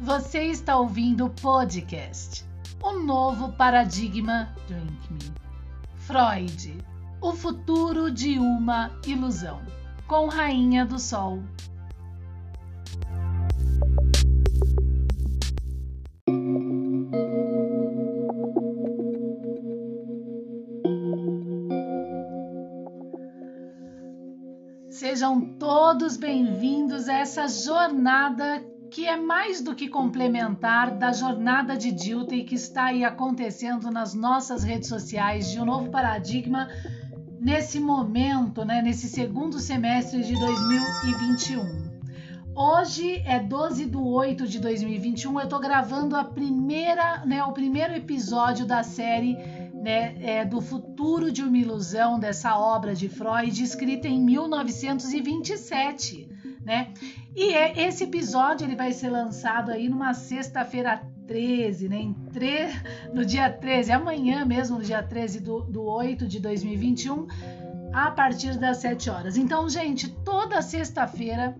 Você está ouvindo o podcast O Novo Paradigma Drink Me. Freud, o futuro de uma ilusão, com Rainha do Sol. Sejam todos bem-vindos a essa jornada que é mais do que complementar da jornada de Dilthey que está aí acontecendo nas nossas redes sociais de um novo paradigma nesse momento, né, nesse segundo semestre de 2021. Hoje é 12 de 8 de 2021, eu estou gravando a primeira, né, o primeiro episódio da série né, é, do futuro de uma ilusão dessa obra de Freud, escrita em 1927, né? E é, esse episódio ele vai ser lançado aí numa sexta-feira 13, né? Em tre... No dia 13, amanhã mesmo, no dia 13 do, do 8 de 2021, a partir das 7 horas. Então, gente, toda sexta-feira,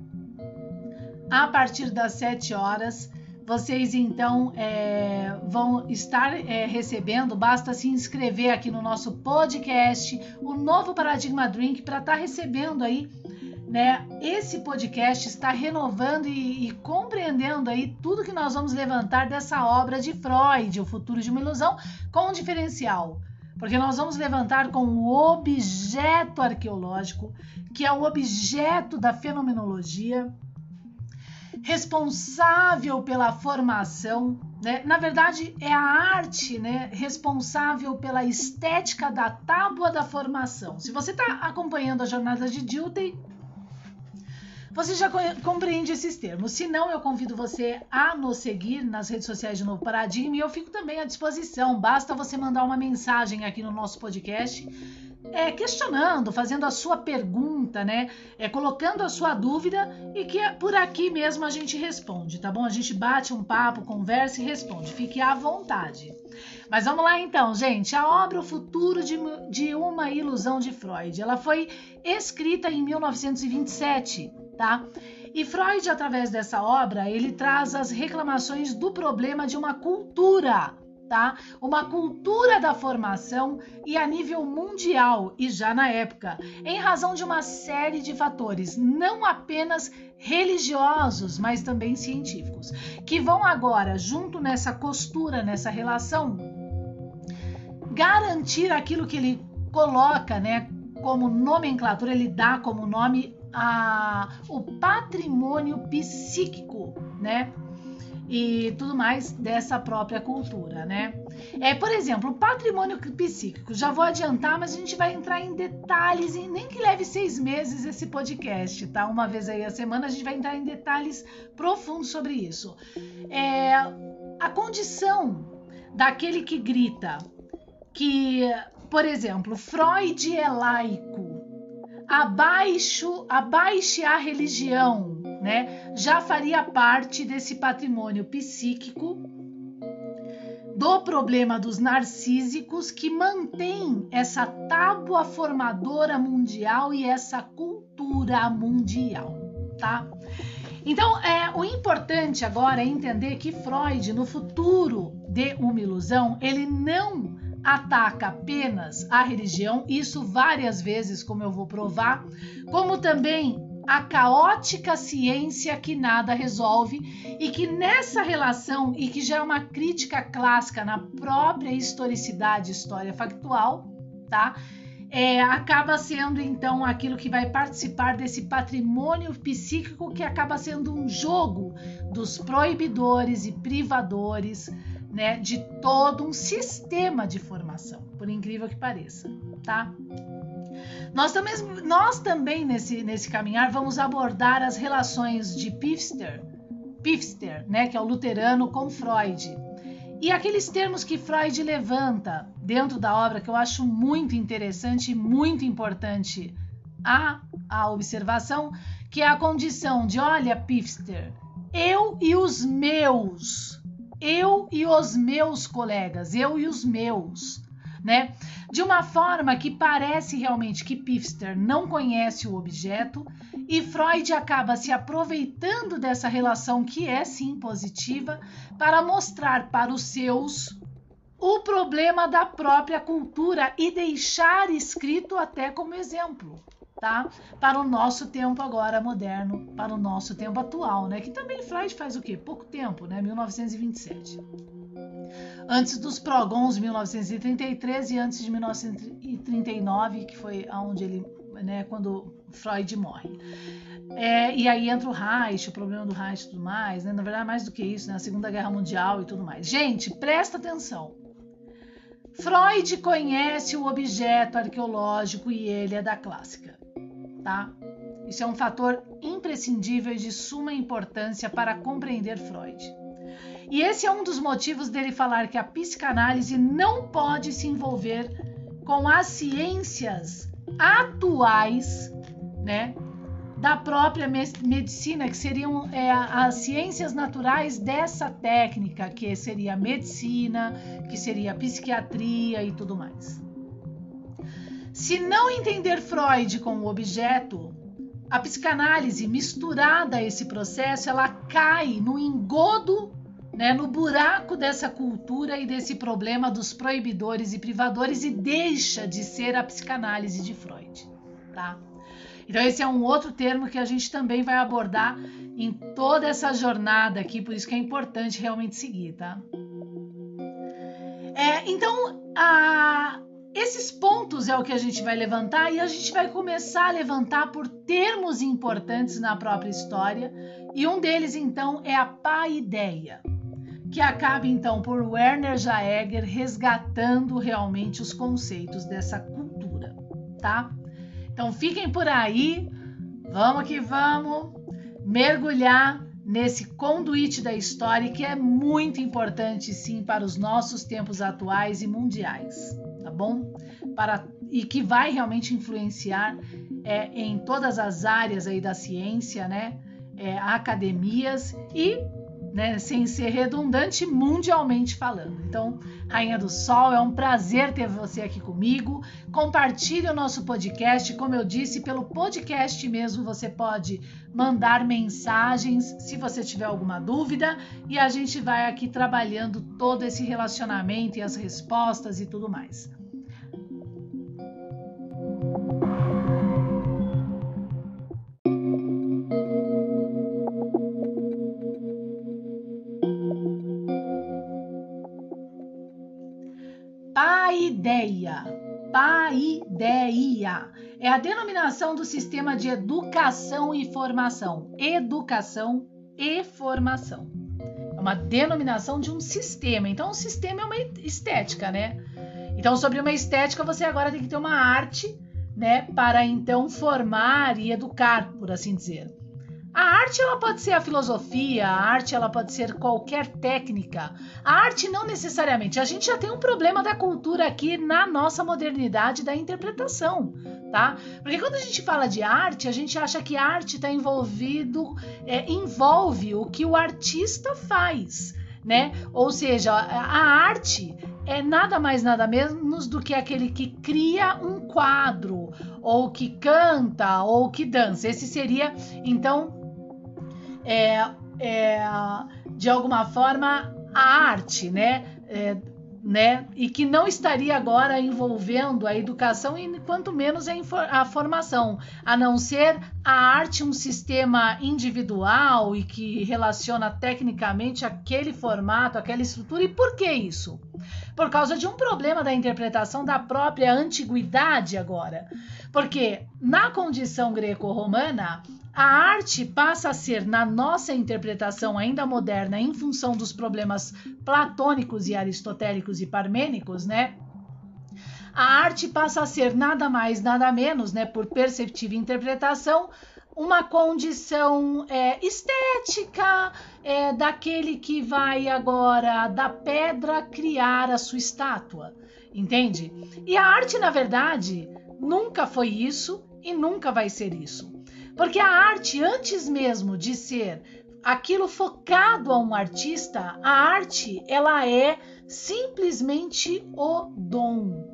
a partir das 7 horas, vocês então é, vão estar é, recebendo, basta se inscrever aqui no nosso podcast, o novo Paradigma Drink, para estar tá recebendo aí né? Esse podcast está renovando e, e, compreendendo aí tudo que nós vamos levantar dessa obra de Freud, O Futuro de uma Ilusão, com um diferencial. Porque nós vamos levantar com o objeto arqueológico, que é o objeto da fenomenologia, responsável pela formação, né? na verdade é a arte né? responsável pela estética da tábua da formação. Se você está acompanhando a jornada de Dilthey, você já compreende esses termos. Se não, eu convido você a nos seguir nas redes sociais de Novo Paradigma e eu fico também à disposição. Basta você mandar uma mensagem aqui no nosso podcast é, questionando, fazendo a sua pergunta, né? É, colocando a sua dúvida e que por aqui mesmo a gente responde, tá bom? A gente bate um papo, conversa e responde. Fique à vontade. Mas vamos lá então, gente. A obra O Futuro de, de uma Ilusão de Freud. Ela foi escrita em 1927 tá? E Freud, através dessa obra, ele traz as reclamações do problema de uma cultura, tá? Uma cultura da formação e a nível mundial e já na época, em razão de uma série de fatores, não apenas religiosos, mas também científicos, que vão agora, junto nessa costura, nessa relação, garantir aquilo que ele coloca, né, como nomenclatura, ele dá como nome a, o patrimônio psíquico, né? E tudo mais dessa própria cultura, né? É, por exemplo, o patrimônio psíquico. Já vou adiantar, mas a gente vai entrar em detalhes, e nem que leve seis meses esse podcast, tá? Uma vez aí a semana a gente vai entrar em detalhes profundos sobre isso. É, a condição daquele que grita que, por exemplo, Freud é laico abaixo, abaixe a religião, né? Já faria parte desse patrimônio psíquico do problema dos narcísicos que mantém essa tábua formadora mundial e essa cultura mundial, tá? Então, é, o importante agora é entender que Freud, no futuro de uma ilusão, ele não ataca apenas a religião, isso várias vezes, como eu vou provar, como também a caótica ciência que nada resolve e que nessa relação e que já é uma crítica clássica na própria historicidade, história factual, tá? É, acaba sendo então aquilo que vai participar desse patrimônio psíquico que acaba sendo um jogo dos proibidores e privadores né, de todo um sistema de formação, por incrível que pareça, tá? Nós também, nós também nesse, nesse caminhar vamos abordar as relações de Pfister, Pfister, né, que é o luterano, com Freud. E aqueles termos que Freud levanta dentro da obra que eu acho muito interessante e muito importante a, a observação, que é a condição de, olha, Pfister, eu e os meus eu e os meus colegas, eu e os meus. né? De uma forma que parece realmente que Pfister não conhece o objeto e Freud acaba se aproveitando dessa relação que é sim positiva para mostrar para os seus o problema da própria cultura e deixar escrito até como exemplo tá? Para o nosso tempo agora moderno, para o nosso tempo atual, né? Que também Freud faz o quê? Pouco tempo, né? 1927. Antes dos Progons, 1933 e antes de 1939, que foi aonde ele, né? Quando Freud morre. É, e aí entra o Reich, o problema do Reich e tudo mais, né? Na verdade, mais do que isso, né? A Segunda Guerra Mundial e tudo mais. Gente, presta atenção. Freud conhece o objeto arqueológico e ele é da clássica tá? Isso é um fator imprescindível e de suma importância para compreender Freud. E esse é um dos motivos dele falar que a psicanálise não pode se envolver com as ciências atuais, né, da própria medicina, que seriam é, as ciências naturais dessa técnica, que seria a medicina, que seria a psiquiatria e tudo mais. Se não entender Freud como objeto, a psicanálise misturada a esse processo, ela cai no engodo, né, no buraco dessa cultura e desse problema dos proibidores e privadores e deixa de ser a psicanálise de Freud, tá? Então esse é um outro termo que a gente também vai abordar em toda essa jornada aqui, por isso que é importante realmente seguir, tá? É, então a esses pontos é o que a gente vai levantar e a gente vai começar a levantar por termos importantes na própria história, e um deles então é a paideia, que acaba então por Werner Jaeger resgatando realmente os conceitos dessa cultura, tá? Então fiquem por aí, vamos que vamos mergulhar nesse conduíte da história que é muito importante sim para os nossos tempos atuais e mundiais tá bom? Para, e que vai realmente influenciar é, em todas as áreas aí da ciência, né? É, academias e, né, sem ser redundante, mundialmente falando. Então, Rainha do Sol, é um prazer ter você aqui comigo. Compartilhe o nosso podcast, como eu disse, pelo podcast mesmo você pode mandar mensagens se você tiver alguma dúvida e a gente vai aqui trabalhando todo esse relacionamento e as respostas e tudo mais. É a denominação do sistema de educação e formação. Educação e formação. É uma denominação de um sistema. Então, o sistema é uma estética, né? Então, sobre uma estética, você agora tem que ter uma arte, né, para então formar e educar, por assim dizer. A arte ela pode ser a filosofia, a arte ela pode ser qualquer técnica. A arte não necessariamente. A gente já tem um problema da cultura aqui na nossa modernidade da interpretação, tá? Porque quando a gente fala de arte, a gente acha que arte está envolvido, é, envolve o que o artista faz, né? Ou seja, a arte é nada mais nada menos do que aquele que cria um quadro, ou que canta, ou que dança. Esse seria, então, é, é, de alguma forma a arte, né? É, né? E que não estaria agora envolvendo a educação e quanto menos a, formação, a não ser a arte um sistema individual e que relaciona tecnicamente aquele formato, aquela estrutura. E por que isso? Por causa de um problema da interpretação da própria antiguidade agora. Porque na condição greco-romana, a arte passa a ser, na nossa interpretação ainda moderna, em função dos problemas platônicos e aristotélicos e parmênicos, né? A arte passa a ser nada mais, nada menos, né, por perceptiva interpretação, uma condição é, estética é, daquele que vai agora da pedra criar a sua estátua, entende? E a arte, na verdade, nunca foi isso e nunca vai ser isso. Porque a arte, antes mesmo de ser aquilo focado a um artista, a arte ela é simplesmente o dom.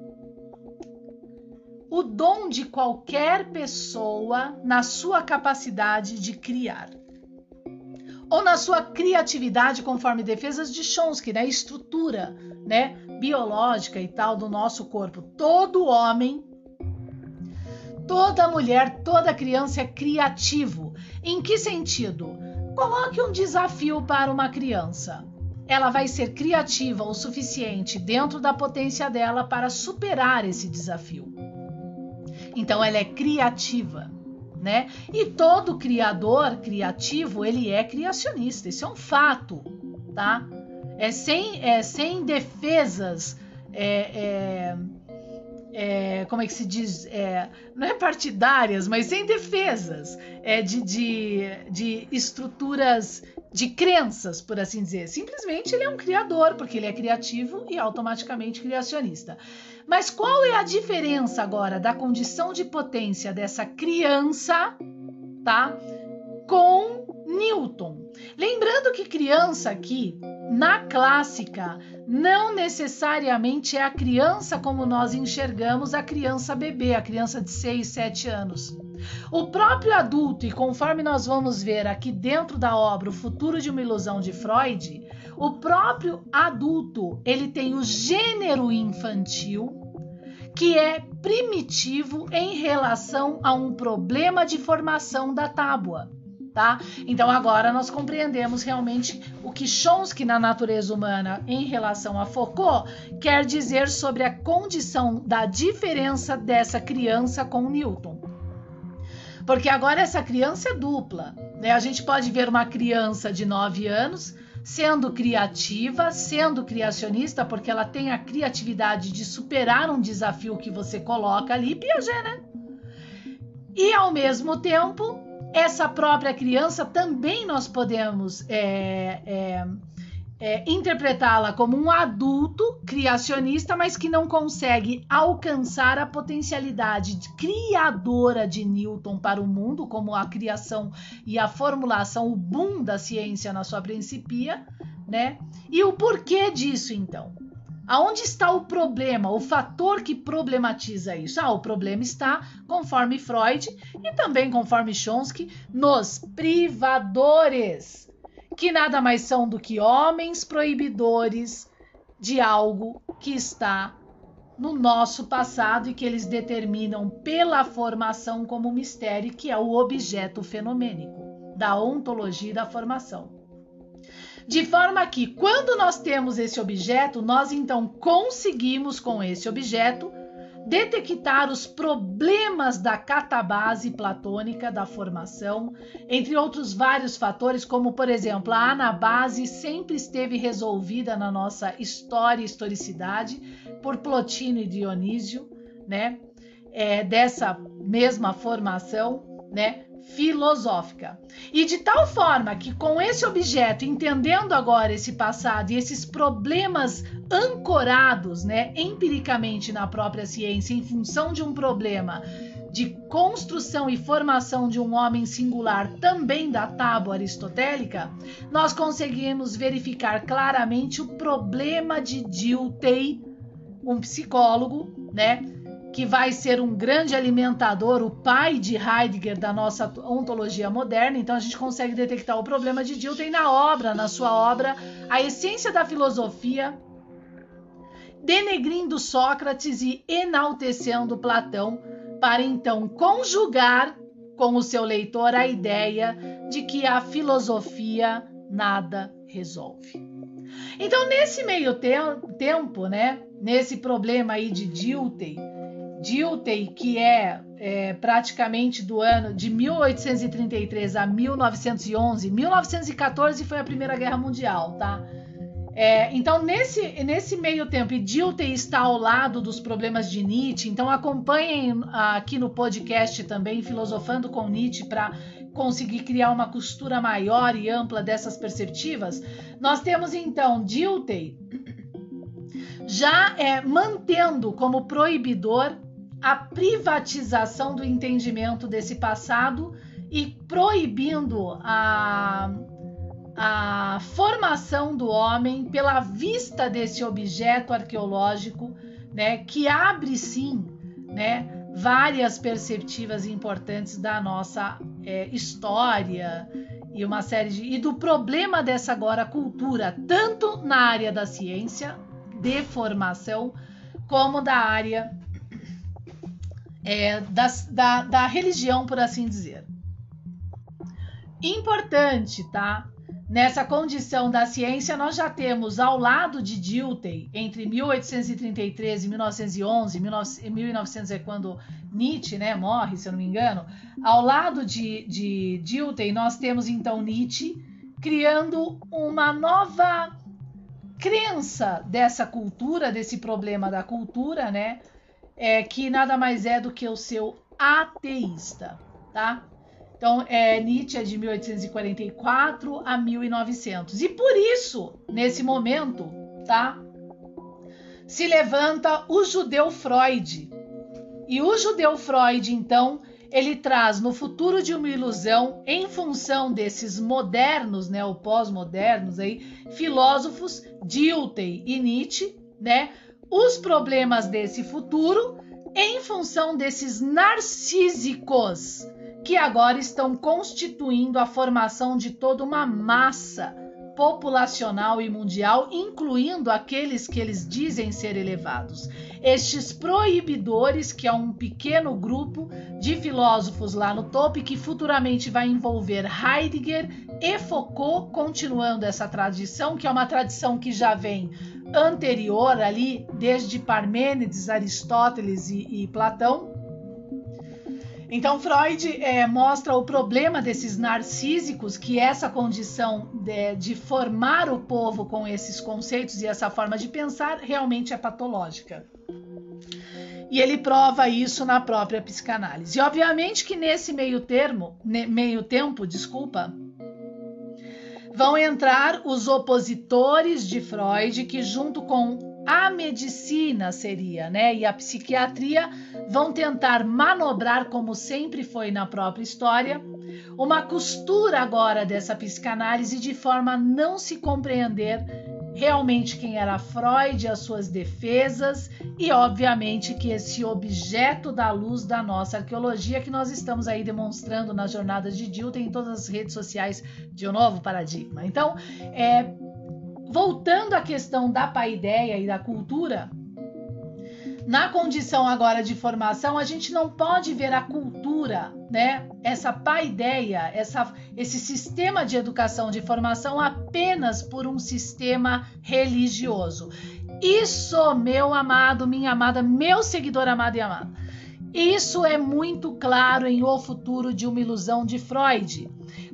o dom de qualquer pessoa na sua capacidade de criar. Ou na sua criatividade, conforme defesas de Chomsky, né? Estrutura, né? Biológica e tal do nosso corpo. Todo homem, toda mulher, toda criança é criativo. Em que sentido? Coloque um desafio para uma criança. Ela vai ser criativa o suficiente dentro da potência dela para superar esse desafio. Então ela é criativa, né? E todo criador criativo, ele é criacionista. Isso é um fato, tá? É sem, é sem defesas, é, é, é, como é que se diz? É, não é partidárias, mas sem defesas é, de, de, de estruturas de crenças, por assim dizer. Simplesmente ele é um criador, porque ele é criativo e automaticamente criacionista. Mas qual é a diferença agora da condição de potência dessa criança, tá? Com Newton. Lembrando que criança aqui, na clássica, não necessariamente é a criança como nós enxergamos a criança bebê, a criança de 6, 7 anos. O próprio adulto, e conforme nós vamos ver aqui dentro da obra O Futuro de uma Ilusão de Freud, o próprio adulto, ele tem o gênero infantil, que é primitivo em relação a um problema de formação da tábua. Tá? Então agora nós compreendemos realmente o que Chomsky na natureza humana em relação a Foucault quer dizer sobre a condição da diferença dessa criança com Newton. Porque agora essa criança é dupla. Né? A gente pode ver uma criança de 9 anos sendo criativa, sendo criacionista, porque ela tem a criatividade de superar um desafio que você coloca ali, Piaget, né? E ao mesmo tempo, essa própria criança também nós podemos é, é, é, interpretá-la como um adulto criacionista, mas que não consegue alcançar a potencialidade criadora de Newton para o mundo, como a criação e a formulação, o boom da ciência na sua principia, né? E o porquê disso, então? Aonde está o problema, o fator que problematiza isso? Ah, o problema está, conforme Freud e também conforme Chomsky, nos privadores que nada mais são do que homens proibidores de algo que está no nosso passado e que eles determinam pela formação como mistério, que é o objeto fenomênico da ontologia da formação. De forma que, quando nós temos esse objeto, nós então conseguimos com esse objeto detectar os problemas da catabase platônica da formação, entre outros vários fatores, como por exemplo, a anabase sempre esteve resolvida na nossa história e historicidade por Plotino e Dionísio, né? É, dessa mesma formação, né? Filosófica. E de tal forma que, com esse objeto, entendendo agora esse passado e esses problemas ancorados né, empiricamente na própria ciência, em função de um problema de construção e formação de um homem singular também da tábua aristotélica, nós conseguimos verificar claramente o problema de Dilthey, um psicólogo, né? Que vai ser um grande alimentador, o pai de Heidegger da nossa ontologia moderna. Então a gente consegue detectar o problema de Dilthey na obra, na sua obra, a essência da filosofia, denegrindo Sócrates e enaltecendo Platão, para então conjugar com o seu leitor a ideia de que a filosofia nada resolve. Então, nesse meio te tempo, né, nesse problema aí de Dilthey, Dilthey, que é, é, praticamente do ano de 1833 a 1911, 1914 foi a Primeira Guerra Mundial, tá? É, então, nesse, nesse meio tempo, e Dilthey está ao lado dos problemas de Nietzsche, então acompanhem aqui no podcast também, Filosofando com Nietzsche, para conseguir criar uma costura maior e ampla dessas perspectivas. Nós temos então Dilthey já é, mantendo como proibidor a privatização do entendimento desse passado e proibindo a, a formação do homem pela vista desse objeto arqueológico, né, que abre sim, né, várias perspectivas importantes da nossa é, história e uma série de e do problema dessa agora cultura tanto na área da ciência de formação como da área é, da, da, da religião por assim dizer importante tá Nessa condição da ciência, nós já temos ao lado de Dilthey, entre 1833 e 1911, 1900 é quando Nietzsche né, morre, se eu não me engano, ao lado de, de Dilthey, nós temos então Nietzsche criando uma nova crença dessa cultura, desse problema da cultura, né? É, que nada mais é do que o seu ateísta, tá? Então, é, Nietzsche é de 1844 a 1900. E por isso, nesse momento, tá? Se levanta o judeu Freud. E o judeu Freud, então, ele traz no futuro de uma ilusão, em função desses modernos, né, ou pós-modernos aí, filósofos Dilthey e Nietzsche, né, os problemas desse futuro em função desses narcísicos que agora estão constituindo a formação de toda uma massa populacional e mundial, incluindo aqueles que eles dizem ser elevados. Estes proibidores, que é um pequeno grupo de filósofos lá no topo que futuramente vai envolver Heidegger e Foucault, continuando essa tradição, que é uma tradição que já vem anterior ali, desde Parmênides, Aristóteles e, e Platão então, Freud é, mostra o problema desses narcísicos, que essa condição de, de, formar o povo com esses conceitos e essa forma de pensar realmente é patológica. E ele prova isso na própria psicanálise. E obviamente que nesse meio termo, meio tempo, desculpa, vão entrar os opositores de Freud, que junto com a medicina seria, né? E a psiquiatria vão tentar manobrar, como sempre foi na própria história, uma costura agora dessa psicanálise de forma a não se compreender realmente quem era Freud, as suas defesas e, obviamente, que esse objeto da luz da nossa arqueologia que nós estamos aí demonstrando nas jornadas de Dilton em todas as redes sociais de um novo paradigma. Então, é voltando à questão da paideia e da cultura, na condição agora de formação, a gente não pode ver a cultura, né? Essa paideia, essa, esse sistema de educação de formação apenas por um sistema religioso. Isso, meu amado, minha amada, meu seguidor amado e amado. Isso é muito claro em O Futuro de uma Ilusão de Freud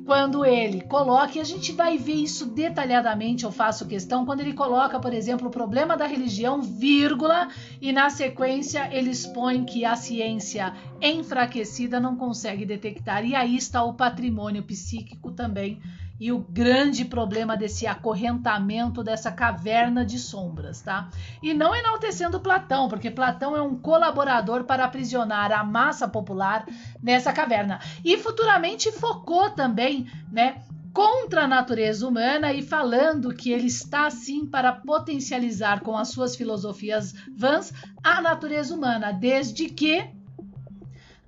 quando ele coloca, e a gente vai ver isso detalhadamente, eu faço questão, quando ele coloca, por exemplo, o problema da religião, vírgula, e na sequência ele expõe que a ciência enfraquecida não consegue detectar, e aí está o patrimônio psíquico também e o grande problema desse acorrentamento dessa caverna de sombras, tá? E não enaltecendo Platão, porque Platão é um colaborador para aprisionar a massa popular nessa caverna. E futuramente focou também, né, contra a natureza humana e falando que ele está sim para potencializar com as suas filosofias vãs a natureza humana, desde que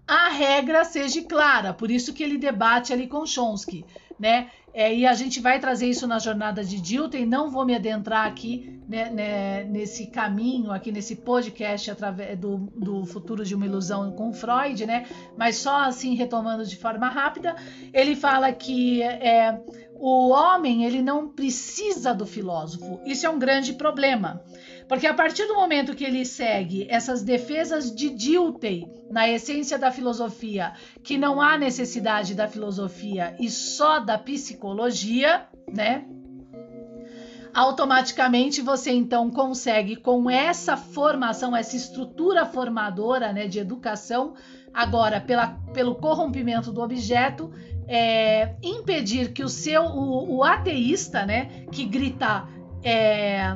a regra seja clara. Por isso que ele debate ali com Chomsky, né? É, e a gente vai trazer isso na jornada de Dilton. Não vou me adentrar aqui né, né, nesse caminho, aqui nesse podcast através do, do futuro de uma ilusão com Freud, né? Mas só assim retomando de forma rápida, ele fala que é, o homem ele não precisa do filósofo. Isso é um grande problema. Porque a partir do momento que ele segue essas defesas de Dilthey na essência da filosofia, que não há necessidade da filosofia e só da psicologia, né? Automaticamente você então consegue com essa formação, essa estrutura formadora, né, de educação, agora pela, pelo corrompimento do objeto, é, impedir que o seu o, o ateísta, né, que grita é,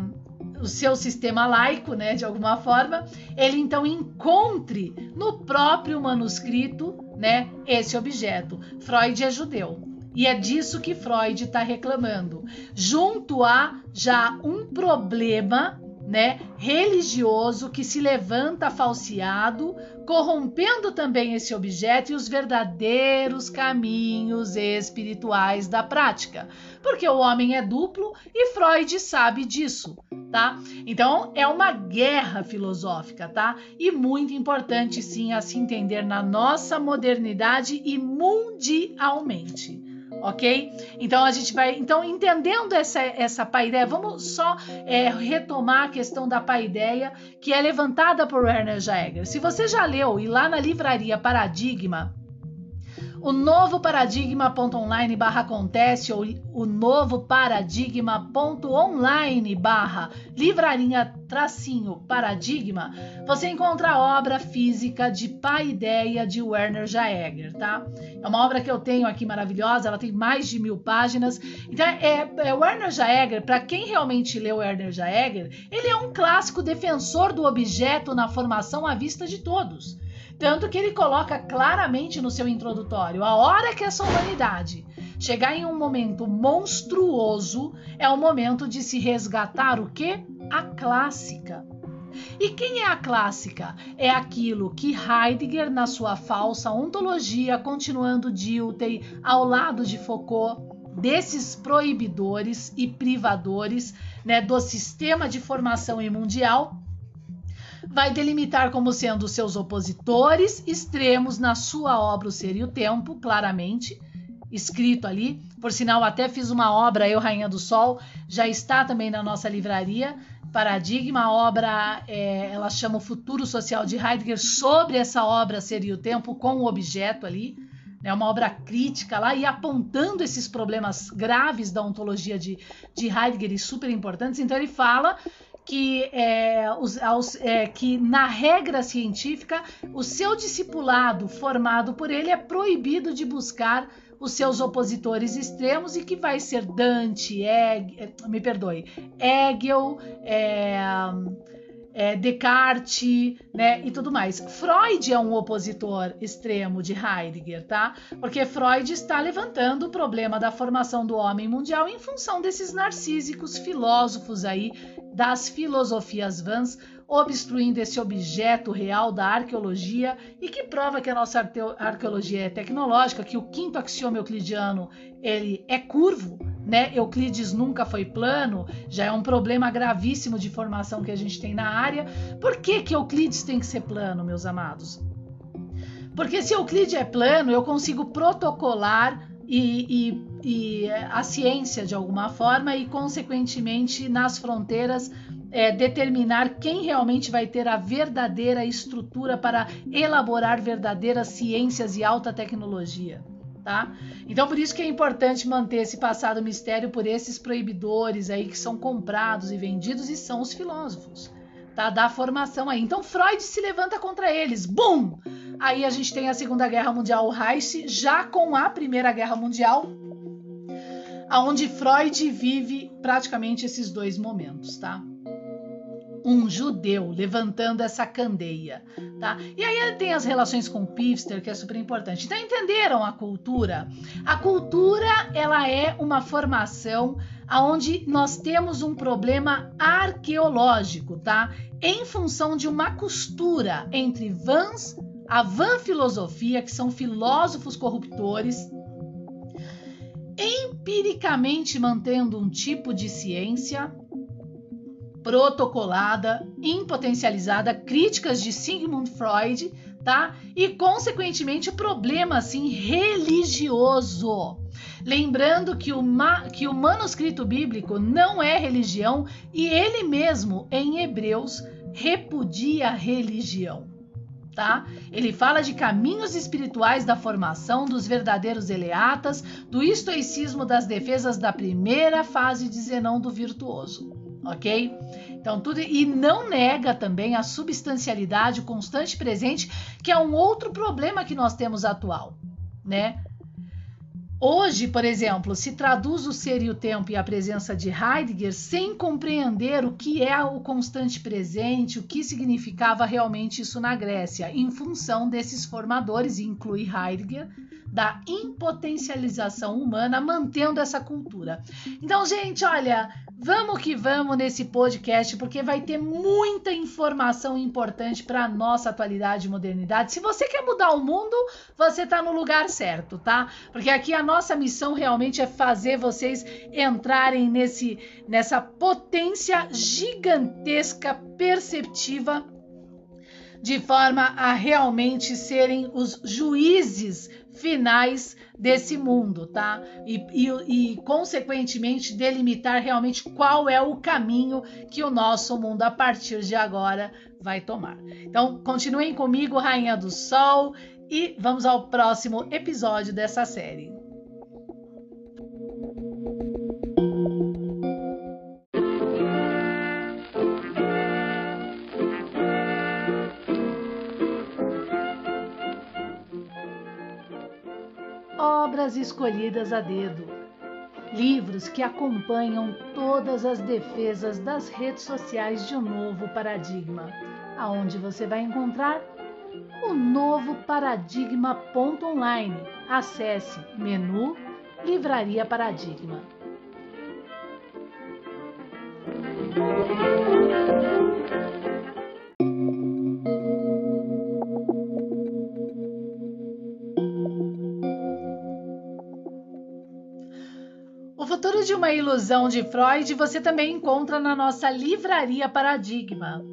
o seu sistema laico, né, de alguma forma, ele então encontre no próprio manuscrito, né, esse objeto. Freud é judeu. E é disso que Freud está reclamando, junto a já um problema né, religioso que se levanta falseado corrompendo também esse objeto e os verdadeiros caminhos espirituais da prática. Porque o homem é duplo e Freud sabe disso, tá? Então é uma guerra filosófica, tá? E muito importante sim a se entender na nossa modernidade e mundialmente ok? Então a gente vai, então entendendo essa essa paideia, vamos só é, retomar a questão da paideia que é levantada por Werner Jaeger. Se você já leu e lá na livraria Paradigma o novo paradigma.online barra acontece ou o novo paradigma.online barra livrarinha tracinho paradigma, você encontra a obra física de Paideia de Werner Jaeger, tá? É uma obra que eu tenho aqui maravilhosa, ela tem mais de mil páginas. Então, é, é Werner Jaeger, para quem realmente leu Werner Jaeger, ele é um clássico defensor do objeto na formação à vista de todos. Tanto que ele coloca claramente no seu introdutório: a hora que essa humanidade chegar em um momento monstruoso, é o momento de se resgatar o que? A clássica. E quem é a clássica? É aquilo que Heidegger, na sua falsa ontologia, continuando Dilthey, ao lado de Foucault, desses proibidores e privadores né, do sistema de formação mundial, vai delimitar como sendo seus opositores extremos na sua obra O Ser e o Tempo, claramente escrito ali. Por sinal, até fiz uma obra, Eu Rainha do Sol, já está também na nossa livraria. Paradigma, a obra, é, ela chama o Futuro Social de Heidegger, sobre essa obra Ser e o Tempo, com o objeto ali. É uma obra crítica lá e apontando esses problemas graves da ontologia de, de Heidegger e super importantes. Então, ele fala que, é, os, aos, é, que na regra científica o seu discipulado formado por ele é proibido de buscar os seus opositores extremos e que vai ser Dante, Hegel, me perdoe, Hegel, é, é, Descartes, né, e tudo mais. Freud é um opositor extremo de Heidegger, tá? Porque Freud está levantando o problema da formação do homem mundial em função desses narcísicos filósofos aí das filosofias vãs, obstruindo esse objeto real da arqueologia e que prova que a nossa arqueologia é tecnológica, que o quinto axioma euclidiano ele é curvo, né? Euclides nunca foi plano, já é um problema gravíssimo de formação que a gente tem na área. Por que, que Euclides tem que ser plano, meus amados? Porque se Euclides é plano, eu consigo protocolar e, e, e a ciência de alguma forma e, consequentemente, nas fronteiras, é, determinar quem realmente vai ter a verdadeira estrutura para elaborar verdadeiras ciências e alta tecnologia tá? Então por isso que é importante manter esse passado mistério por esses proibidores aí que são comprados e vendidos e são os filósofos, tá? Da formação aí. Então Freud se levanta contra eles, bum! Aí a gente tem a Segunda Guerra Mundial, o Reich, já com a Primeira Guerra Mundial, aonde Freud vive praticamente esses dois momentos, tá? Um judeu levantando essa candeia, tá? E aí tem as relações com Pfister, que é super importante. Então entenderam a cultura? A cultura, ela é uma formação aonde nós temos um problema arqueológico, tá? Em função de uma costura entre vans, a van filosofia, que são filósofos corruptores, empiricamente mantendo um tipo de ciência protocolada, impotencializada, críticas de Sigmund Freud, tá? E consequentemente problema assim religioso. Lembrando que o, que o manuscrito bíblico não é religião e ele mesmo em Hebreus repudia a religião. Tá? Ele fala de caminhos espirituais da formação dos verdadeiros eleatas, do estoicismo das defesas da primeira fase de Zenão do virtuoso ok? Então, tudo e não nega também a substancialidade constante presente, que é um outro problema que nós temos atual, né? Hoje, por exemplo, se traduz o ser e o tempo e a presença de Heidegger sem compreender o que é o constante presente, o que significava realmente isso na Grécia, em função desses formadores, inclui Heidegger, da impotencialização humana, mantendo essa cultura. Então, gente, olha, vamos que vamos nesse podcast, porque vai ter muita informação importante para a nossa atualidade e modernidade. Se você quer mudar o mundo, você está no lugar certo, tá? Porque aqui a nossa missão realmente é fazer vocês entrarem nesse, nessa potência gigantesca, perceptiva de forma a realmente serem os juízes finais desse mundo, tá? E, e, e, consequentemente, delimitar realmente qual é o caminho que o nosso mundo, a partir de agora, vai tomar. Então, continuem comigo, Rainha do Sol, e vamos ao próximo episódio dessa série. Escolhidas a dedo, livros que acompanham todas as defesas das redes sociais de um novo paradigma, aonde você vai encontrar o novo paradigma.online. Acesse menu Livraria Paradigma. Futuro de uma Ilusão de Freud você também encontra na nossa livraria Paradigma.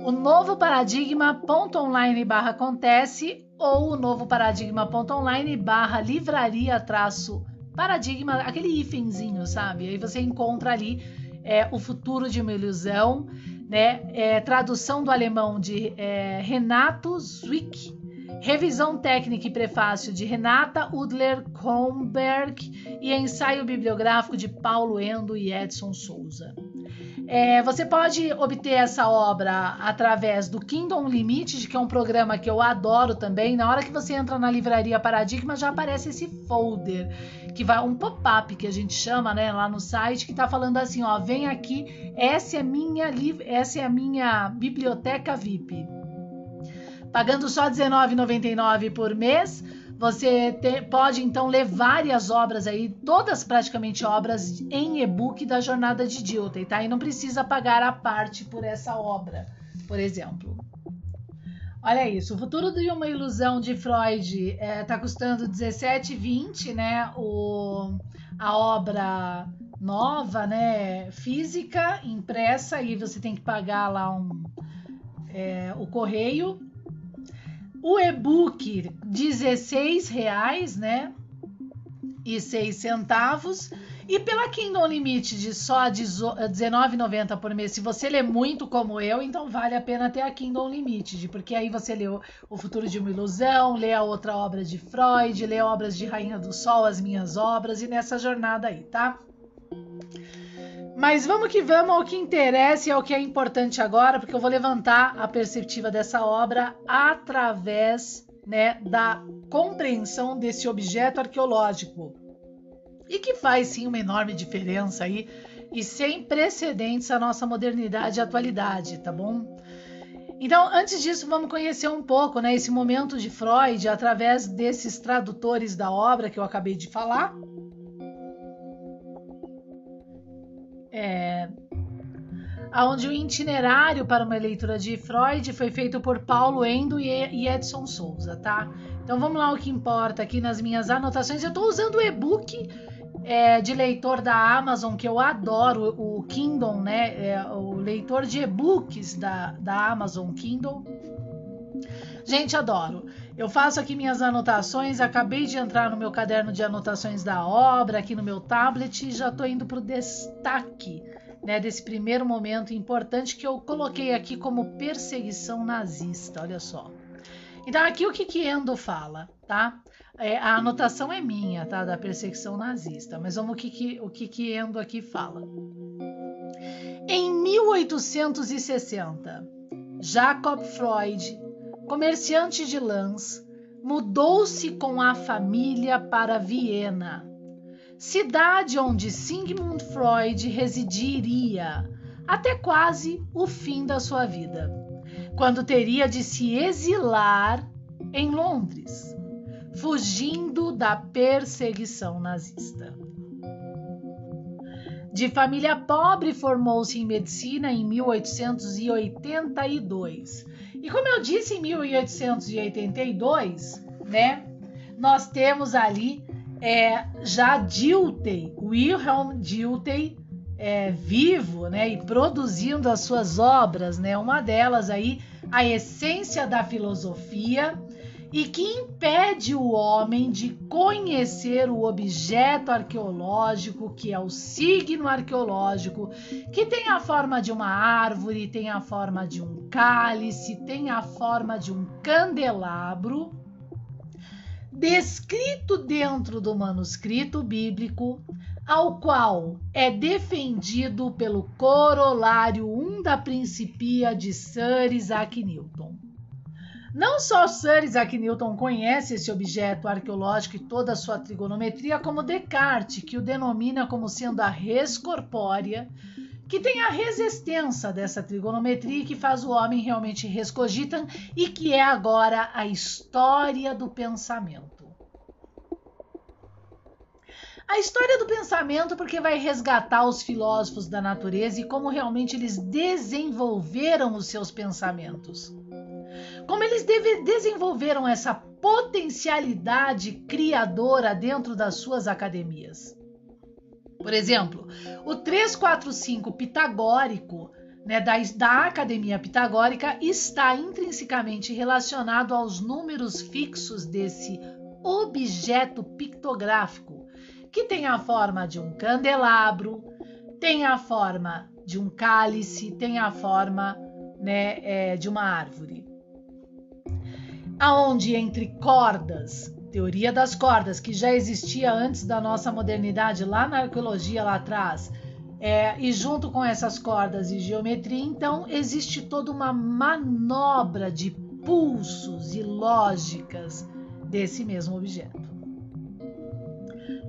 O novo paradigma.online barra acontece ou o novo paradigma.online barra livraria traço paradigma, aquele hífenzinho, sabe? Aí você encontra ali é, o futuro de uma ilusão, né? É, tradução do alemão de é, Renato Zwick Revisão técnica e prefácio de Renata Udler Kronberg e ensaio bibliográfico de Paulo Endo e Edson Souza. É, você pode obter essa obra através do Kindle Unlimited, que é um programa que eu adoro também. Na hora que você entra na livraria Paradigma, já aparece esse folder, que vai um pop-up que a gente chama, né, lá no site, que está falando assim, ó, vem aqui, essa é minha essa é a minha biblioteca VIP. Pagando só R$19,99 por mês, você te, pode então ler várias obras aí, todas praticamente obras em e-book da jornada de Dilthey, tá? E não precisa pagar a parte por essa obra, por exemplo. Olha isso, o futuro de uma ilusão de Freud está é, tá custando 17,20, né? O, a obra nova, né? Física, impressa, e você tem que pagar lá um, é, o correio. O e-book, R$16,00, né? E seis centavos. E pela Kindle Unlimited, só R$19,90 por mês. Se você lê muito como eu, então vale a pena ter a Kindle Unlimited, porque aí você lê O Futuro de uma Ilusão, lê a outra obra de Freud, lê obras de Rainha do Sol, as minhas obras, e nessa jornada aí, tá? Mas vamos que vamos ao que interessa e ao que é importante agora, porque eu vou levantar a perspectiva dessa obra através né, da compreensão desse objeto arqueológico. E que faz sim uma enorme diferença aí e sem precedentes à nossa modernidade e atualidade, tá bom? Então, antes disso, vamos conhecer um pouco né, esse momento de Freud através desses tradutores da obra que eu acabei de falar é, onde o itinerário para uma leitura de Freud foi feito por Paulo Endo e Edson Souza, tá? Então vamos lá o que importa aqui nas minhas anotações. Eu estou usando o e-book é, de leitor da Amazon que eu adoro, o Kindle, né? É, o leitor de e-books da, da Amazon Kindle. Gente, adoro. Eu faço aqui minhas anotações, acabei de entrar no meu caderno de anotações da obra, aqui no meu tablet, e já estou indo para o destaque né, desse primeiro momento importante que eu coloquei aqui como perseguição nazista. Olha só. Então, aqui o que, que Endo fala, tá? É, a anotação é minha, tá? Da perseguição nazista, mas vamos o que, que, o que, que Endo aqui fala. Em 1860, Jacob Freud comerciante de lãs, mudou-se com a família para Viena, cidade onde Sigmund Freud residiria até quase o fim da sua vida, quando teria de se exilar em Londres. fugindo da perseguição nazista. De família pobre, formou-se em medicina em 1882. E como eu disse, em 1882, né, nós temos ali é, já Dilthey, Wilhelm Dilthey, é, vivo, né, e produzindo as suas obras, né, uma delas aí, a essência da filosofia, e que impede o homem de conhecer o objeto arqueológico, que é o signo arqueológico, que tem a forma de uma árvore, tem a forma de um cálice, tem a forma de um candelabro, descrito dentro do manuscrito bíblico, ao qual é defendido pelo corolário 1 da Principia de Sir Isaac Newton. Não só Sir Isaac Newton conhece esse objeto arqueológico e toda a sua trigonometria, como Descartes, que o denomina como sendo a res corpórea, que tem a resistência dessa trigonometria que faz o homem realmente rescogitam e que é agora a história do pensamento. A história do pensamento porque vai resgatar os filósofos da natureza e como realmente eles desenvolveram os seus pensamentos como eles desenvolveram essa potencialidade criadora dentro das suas academias. Por exemplo, o 345 pitagórico né, da, da academia pitagórica está intrinsecamente relacionado aos números fixos desse objeto pictográfico, que tem a forma de um candelabro, tem a forma de um cálice, tem a forma né, é, de uma árvore aonde entre cordas, teoria das cordas, que já existia antes da nossa modernidade, lá na arqueologia lá atrás, é, e junto com essas cordas e geometria, então existe toda uma manobra de pulsos e lógicas desse mesmo objeto.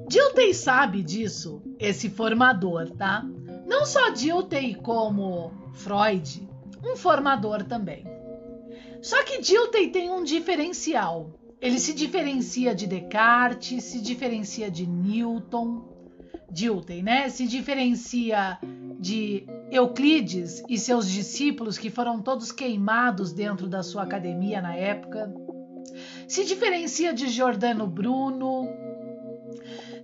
Dilthey sabe disso, esse formador, tá? Não só Dilthey como Freud, um formador também. Só que Dilthey tem um diferencial. Ele se diferencia de Descartes, se diferencia de Newton, Dilthey, né? Se diferencia de Euclides e seus discípulos, que foram todos queimados dentro da sua academia na época. Se diferencia de Giordano Bruno,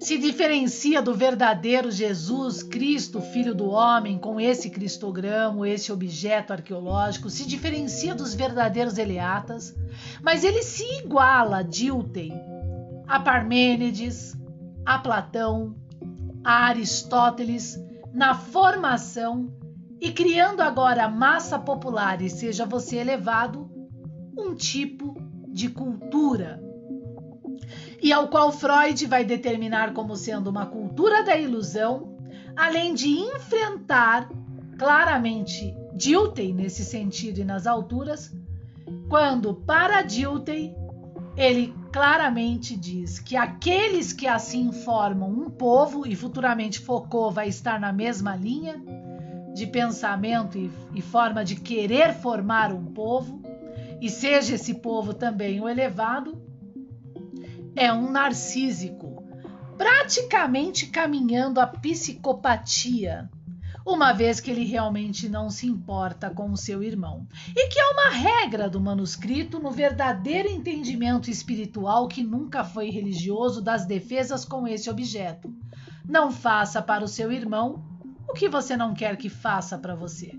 se diferencia do verdadeiro Jesus Cristo, Filho do Homem, com esse cristogramo, esse objeto arqueológico, se diferencia dos verdadeiros Eleatas, mas ele se iguala a Dilthey, a Parmênides, a Platão, a Aristóteles na formação e criando agora massa popular e seja você elevado um tipo de cultura e ao qual Freud vai determinar como sendo uma cultura da ilusão, além de enfrentar claramente Dilthey nesse sentido e nas alturas, quando para Dilthey ele claramente diz que aqueles que assim formam um povo, e futuramente Foucault vai estar na mesma linha de pensamento e, e forma de querer formar um povo, e seja esse povo também o elevado, é um narcísico, praticamente caminhando a psicopatia, uma vez que ele realmente não se importa com o seu irmão. E que é uma regra do manuscrito no verdadeiro entendimento espiritual que nunca foi religioso das defesas com esse objeto. Não faça para o seu irmão o que você não quer que faça para você.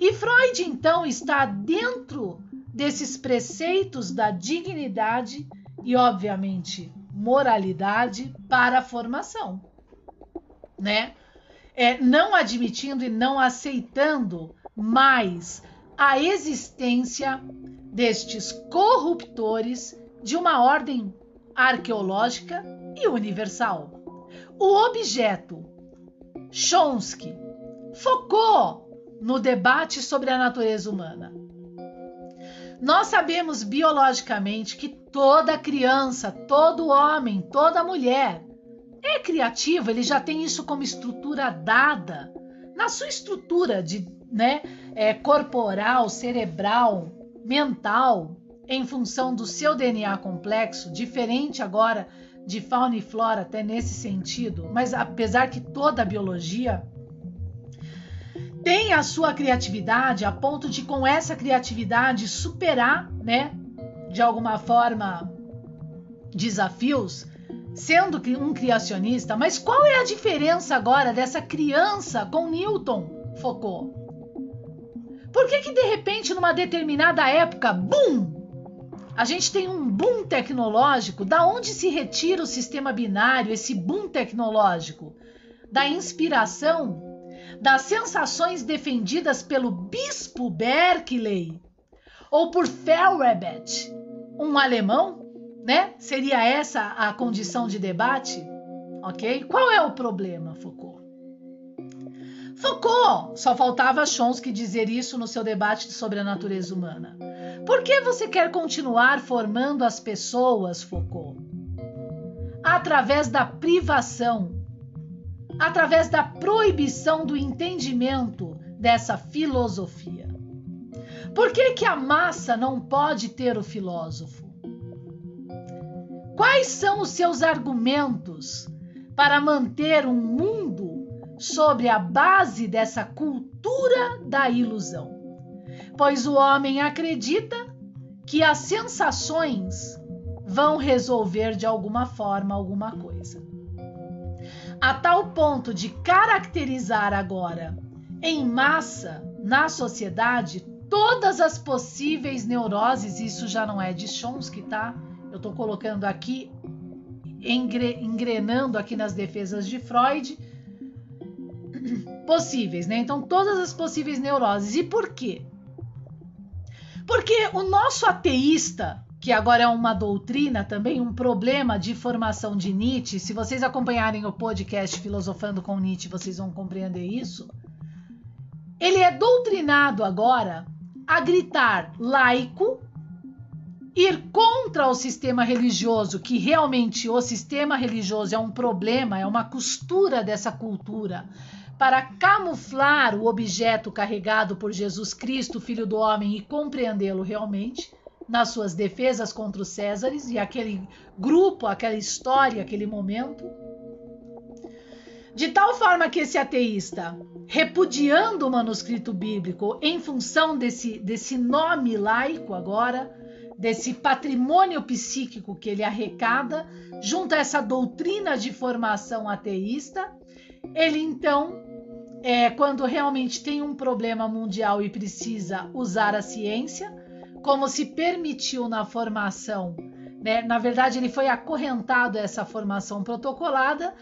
E Freud, então, está dentro desses preceitos da dignidade e, obviamente, moralidade para a formação, né? É, não admitindo e não aceitando mais a existência destes corruptores de uma ordem arqueológica e universal. O objeto Chomsky focou no debate sobre a natureza humana nós sabemos biologicamente que toda criança, todo homem, toda mulher é criativo, ele já tem isso como estrutura dada. Na sua estrutura de, né, é, corporal, cerebral, mental, em função do seu DNA complexo, diferente agora de fauna e flora, até nesse sentido, mas apesar que toda a biologia tem a sua criatividade a ponto de com essa criatividade superar, né, de alguma forma desafios, sendo um criacionista. Mas qual é a diferença agora dessa criança com Newton, Foucault? Por que que de repente numa determinada época, bum, a gente tem um boom tecnológico? Da onde se retira o sistema binário, esse boom tecnológico? Da inspiração das sensações defendidas pelo bispo Berkeley ou por Feyerabend, um alemão, né? Seria essa a condição de debate? Ok? Qual é o problema, Foucault? Foucault, só faltava Chomsky dizer isso no seu debate sobre a natureza humana. Por que você quer continuar formando as pessoas, Foucault? Através da privação através da proibição do entendimento dessa filosofia. Por que, que a massa não pode ter o filósofo? Quais são os seus argumentos para manter um mundo sobre a base dessa cultura da ilusão? Pois o homem acredita que as sensações vão resolver de alguma forma alguma coisa a tal ponto de caracterizar agora em massa na sociedade todas as possíveis neuroses, isso já não é de Chomsky, tá? Eu estou colocando aqui, engre, engrenando aqui nas defesas de Freud, possíveis, né? Então, todas as possíveis neuroses. E por quê? Porque o nosso ateísta, que agora é uma doutrina também, um problema de formação de Nietzsche. Se vocês acompanharem o podcast Filosofando com Nietzsche, vocês vão compreender isso. Ele é doutrinado agora a gritar laico, ir contra o sistema religioso, que realmente o sistema religioso é um problema, é uma costura dessa cultura, para camuflar o objeto carregado por Jesus Cristo, Filho do Homem, e compreendê-lo realmente nas suas defesas contra os Césares e aquele grupo, aquela história, aquele momento. De tal forma que esse ateísta, repudiando o manuscrito bíblico em função desse, desse nome laico agora, desse patrimônio psíquico que ele arrecada, junto a essa doutrina de formação ateísta, ele então, é, quando realmente tem um problema mundial e precisa usar a ciência, como se permitiu na formação, né? Na verdade, ele foi acorrentado a essa formação protocolada.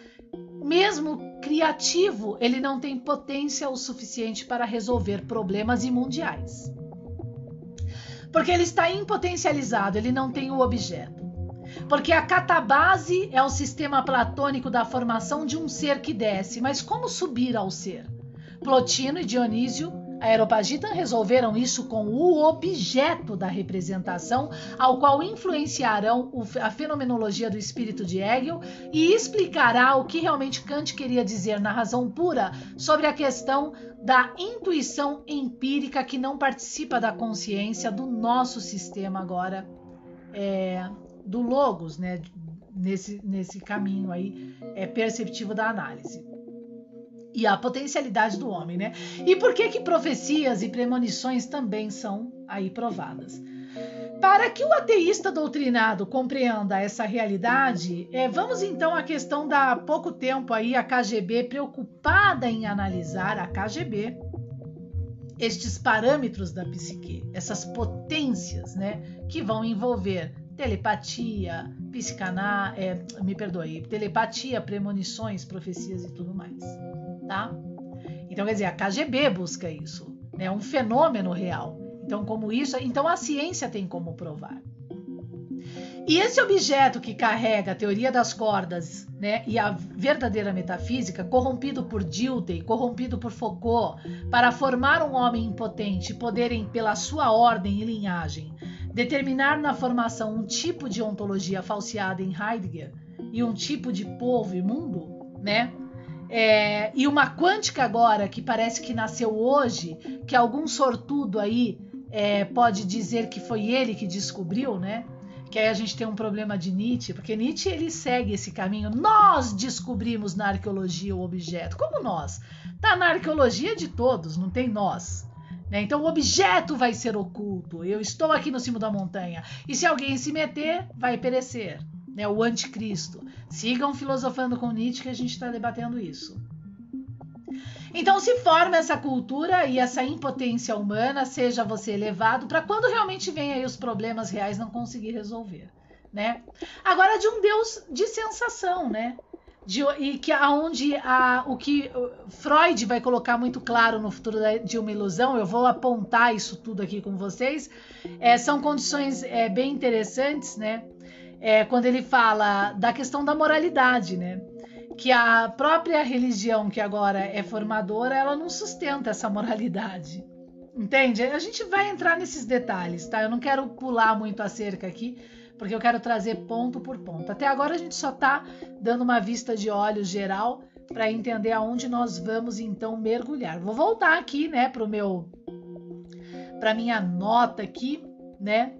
Mesmo criativo, ele não tem potência o suficiente para resolver problemas imundiais. Porque ele está impotencializado, ele não tem o objeto. Porque a catabase é o sistema platônico da formação de um ser que desce, mas como subir ao ser? Plotino e Dionísio Aeropagita resolveram isso com o objeto da representação, ao qual influenciarão a fenomenologia do espírito de Hegel e explicará o que realmente Kant queria dizer na razão pura sobre a questão da intuição empírica que não participa da consciência do nosso sistema agora é, do logos, né? Nesse, nesse caminho aí é perceptivo da análise e a potencialidade do homem, né? E por que que profecias e premonições também são aí provadas? Para que o ateísta doutrinado compreenda essa realidade, é, vamos então à questão da há pouco tempo aí a KGB preocupada em analisar a KGB estes parâmetros da psique, essas potências, né, que vão envolver telepatia, psicaná, é, me perdoe, telepatia, premonições, profecias e tudo mais tá? Então, quer dizer, a KGB busca isso, né? É um fenômeno real. Então, como isso, então a ciência tem como provar. E esse objeto que carrega a teoria das cordas né, e a verdadeira metafísica, corrompido por Dilthey, corrompido por Foucault, para formar um homem impotente, poderem, pela sua ordem e linhagem, determinar na formação um tipo de ontologia falseada em Heidegger e um tipo de povo e mundo, né? É, e uma quântica agora que parece que nasceu hoje, que algum sortudo aí é, pode dizer que foi ele que descobriu, né? Que aí a gente tem um problema de Nietzsche, porque Nietzsche ele segue esse caminho. Nós descobrimos na arqueologia o objeto. Como nós? Tá na arqueologia de todos, não tem nós. Né? Então o objeto vai ser oculto. Eu estou aqui no cimo da montanha. E se alguém se meter, vai perecer. Né? O anticristo. Sigam filosofando com Nietzsche que a gente está debatendo isso. Então se forma essa cultura e essa impotência humana, seja você elevado, para quando realmente vem aí os problemas reais não conseguir resolver, né? Agora de um Deus de sensação, né? De, e que aonde a, o que Freud vai colocar muito claro no futuro de uma ilusão, eu vou apontar isso tudo aqui com vocês, é, são condições é, bem interessantes, né? É, quando ele fala da questão da moralidade, né? que a própria religião que agora é formadora, ela não sustenta essa moralidade. Entende? A gente vai entrar nesses detalhes, tá? Eu não quero pular muito a cerca aqui, porque eu quero trazer ponto por ponto. Até agora a gente só está dando uma vista de olhos geral para entender aonde nós vamos então mergulhar. Vou voltar aqui, né, para o meu para minha nota aqui, né?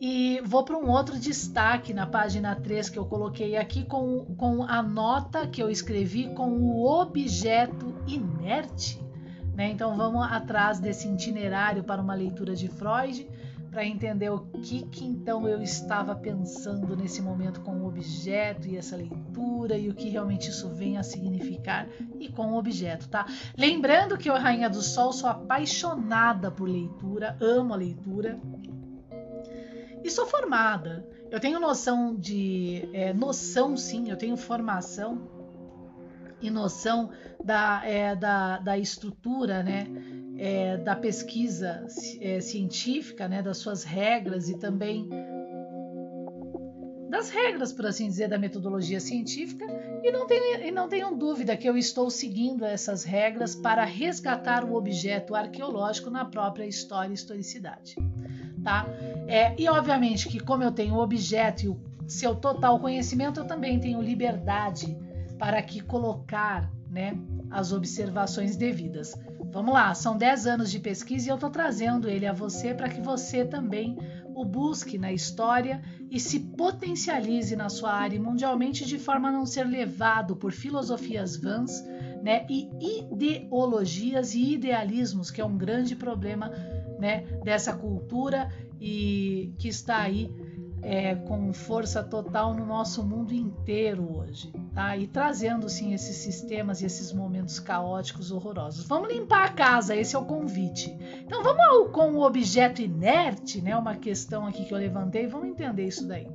E vou para um outro destaque na página 3 que eu coloquei aqui com, com a nota que eu escrevi com o objeto inerte. Né? Então vamos atrás desse itinerário para uma leitura de Freud para entender o que, que então eu estava pensando nesse momento com o objeto e essa leitura e o que realmente isso vem a significar e com o objeto, tá? Lembrando que eu, Rainha do Sol, sou apaixonada por leitura, amo a leitura e sou formada. Eu tenho noção de. É, noção, sim, eu tenho formação e noção da, é, da, da estrutura, né? É, da pesquisa é, científica, né, das suas regras e também das regras, por assim dizer, da metodologia científica, e não, tenho, e não tenham dúvida que eu estou seguindo essas regras para resgatar o objeto arqueológico na própria história e historicidade tá? É, e obviamente que como eu tenho o objeto e o seu total conhecimento, eu também tenho liberdade para aqui colocar, né, as observações devidas. Vamos lá, são 10 anos de pesquisa e eu estou trazendo ele a você para que você também o busque na história e se potencialize na sua área mundialmente de forma a não ser levado por filosofias vãs né, e ideologias e idealismos, que é um grande problema né, dessa cultura e que está aí é, com força total no nosso mundo inteiro hoje, tá? E trazendo sim esses sistemas e esses momentos caóticos horrorosos. Vamos limpar a casa, esse é o convite. Então vamos ao, com o objeto inerte, né? Uma questão aqui que eu levantei, vamos entender isso daí.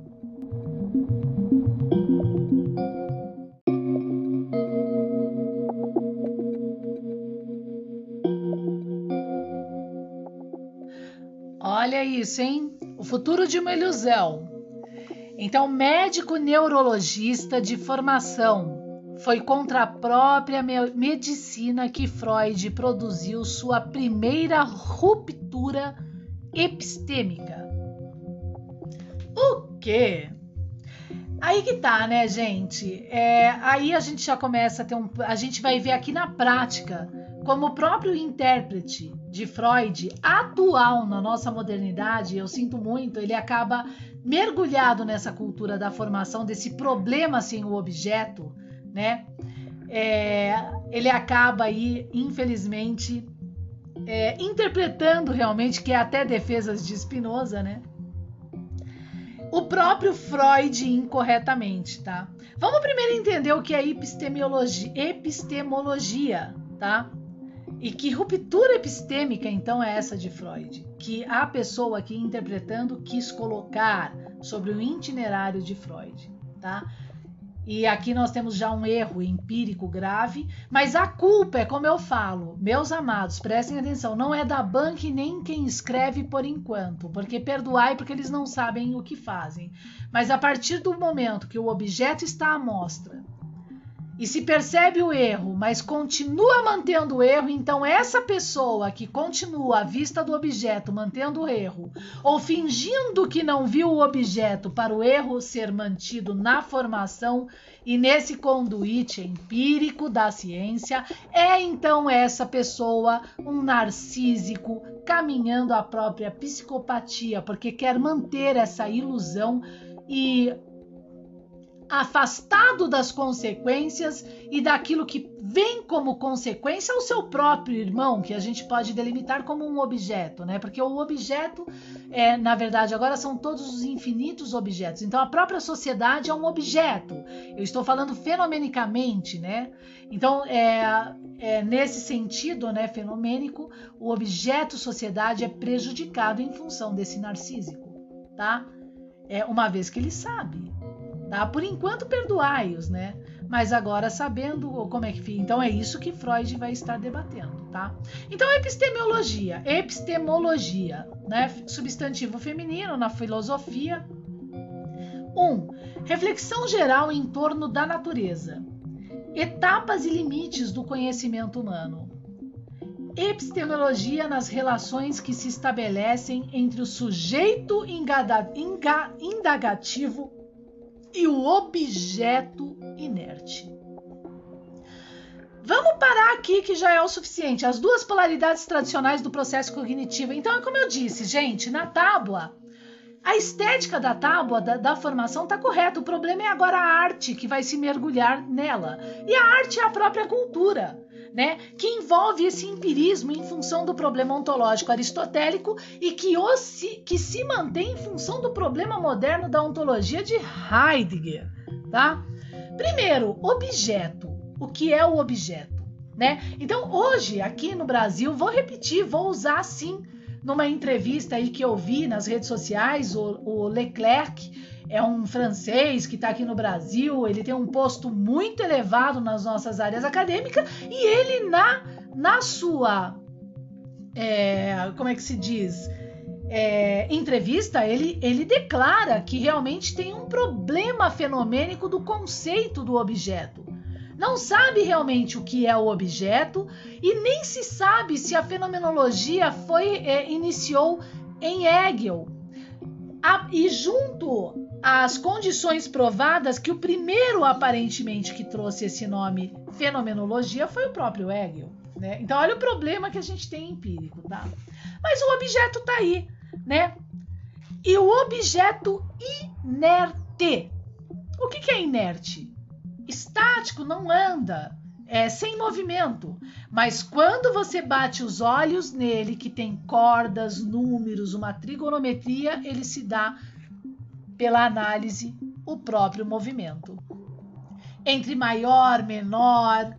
Isso, hein? O futuro de uma ilusão. Então, médico neurologista de formação, foi contra a própria medicina que Freud produziu sua primeira ruptura epistêmica. O quê? Aí que tá, né, gente? É, aí a gente já começa a ter um. A gente vai ver aqui na prática como o próprio intérprete de Freud, atual na nossa modernidade, eu sinto muito, ele acaba mergulhado nessa cultura da formação, desse problema sem o objeto, né? É, ele acaba aí, infelizmente, é, interpretando realmente, que é até defesas de Spinoza, né? O próprio Freud incorretamente, tá? Vamos primeiro entender o que é epistemologia, epistemologia tá? E que ruptura epistêmica então é essa de Freud? Que a pessoa aqui interpretando quis colocar sobre o itinerário de Freud, tá? E aqui nós temos já um erro empírico grave, mas a culpa é como eu falo, meus amados, prestem atenção, não é da banca nem quem escreve por enquanto, porque perdoai porque eles não sabem o que fazem. Mas a partir do momento que o objeto está à mostra e se percebe o erro, mas continua mantendo o erro, então essa pessoa que continua à vista do objeto mantendo o erro, ou fingindo que não viu o objeto para o erro ser mantido na formação e nesse conduíte empírico da ciência, é então essa pessoa um narcísico caminhando à própria psicopatia, porque quer manter essa ilusão e afastado das consequências e daquilo que vem como consequência o seu próprio irmão, que a gente pode delimitar como um objeto, né? Porque o objeto, é, na verdade, agora são todos os infinitos objetos. Então a própria sociedade é um objeto. Eu estou falando fenomenicamente, né? Então, é, é nesse sentido, né, fenomênico, o objeto sociedade é prejudicado em função desse narcísico, tá? É uma vez que ele sabe Tá? Por enquanto, perdoai-os, né? Mas agora sabendo como é que fica. Então é isso que Freud vai estar debatendo, tá? Então, epistemologia. Epistemologia, né? Substantivo feminino na filosofia. 1. Um, reflexão geral em torno da natureza. Etapas e limites do conhecimento humano. Epistemologia nas relações que se estabelecem entre o sujeito indagativo e o objeto inerte. Vamos parar aqui que já é o suficiente. As duas polaridades tradicionais do processo cognitivo. Então, é como eu disse, gente, na tábua, a estética da tábua da, da formação está correta. O problema é agora a arte que vai se mergulhar nela. E a arte é a própria cultura né, que envolve esse empirismo em função do problema ontológico aristotélico e que, se, que se mantém em função do problema moderno da ontologia de Heidegger. Tá? Primeiro, objeto. O que é o objeto? Né? Então, hoje, aqui no Brasil, vou repetir, vou usar sim, numa entrevista aí que eu vi nas redes sociais, o, o Leclerc é um francês que está aqui no Brasil, ele tem um posto muito elevado nas nossas áreas acadêmicas e ele na, na sua é, como é que se diz é, entrevista ele, ele declara que realmente tem um problema fenomênico do conceito do objeto. Não sabe realmente o que é o objeto e nem se sabe se a fenomenologia foi é, iniciou em Hegel. A, e junto as condições provadas que o primeiro aparentemente que trouxe esse nome fenomenologia foi o próprio Hegel. Né? Então olha o problema que a gente tem empírico, tá? Mas o objeto está aí, né? E o objeto inerte. O que, que é inerte? Estático, não anda, é sem movimento. Mas quando você bate os olhos nele, que tem cordas, números, uma trigonometria, ele se dá pela análise, o próprio movimento. Entre maior, menor,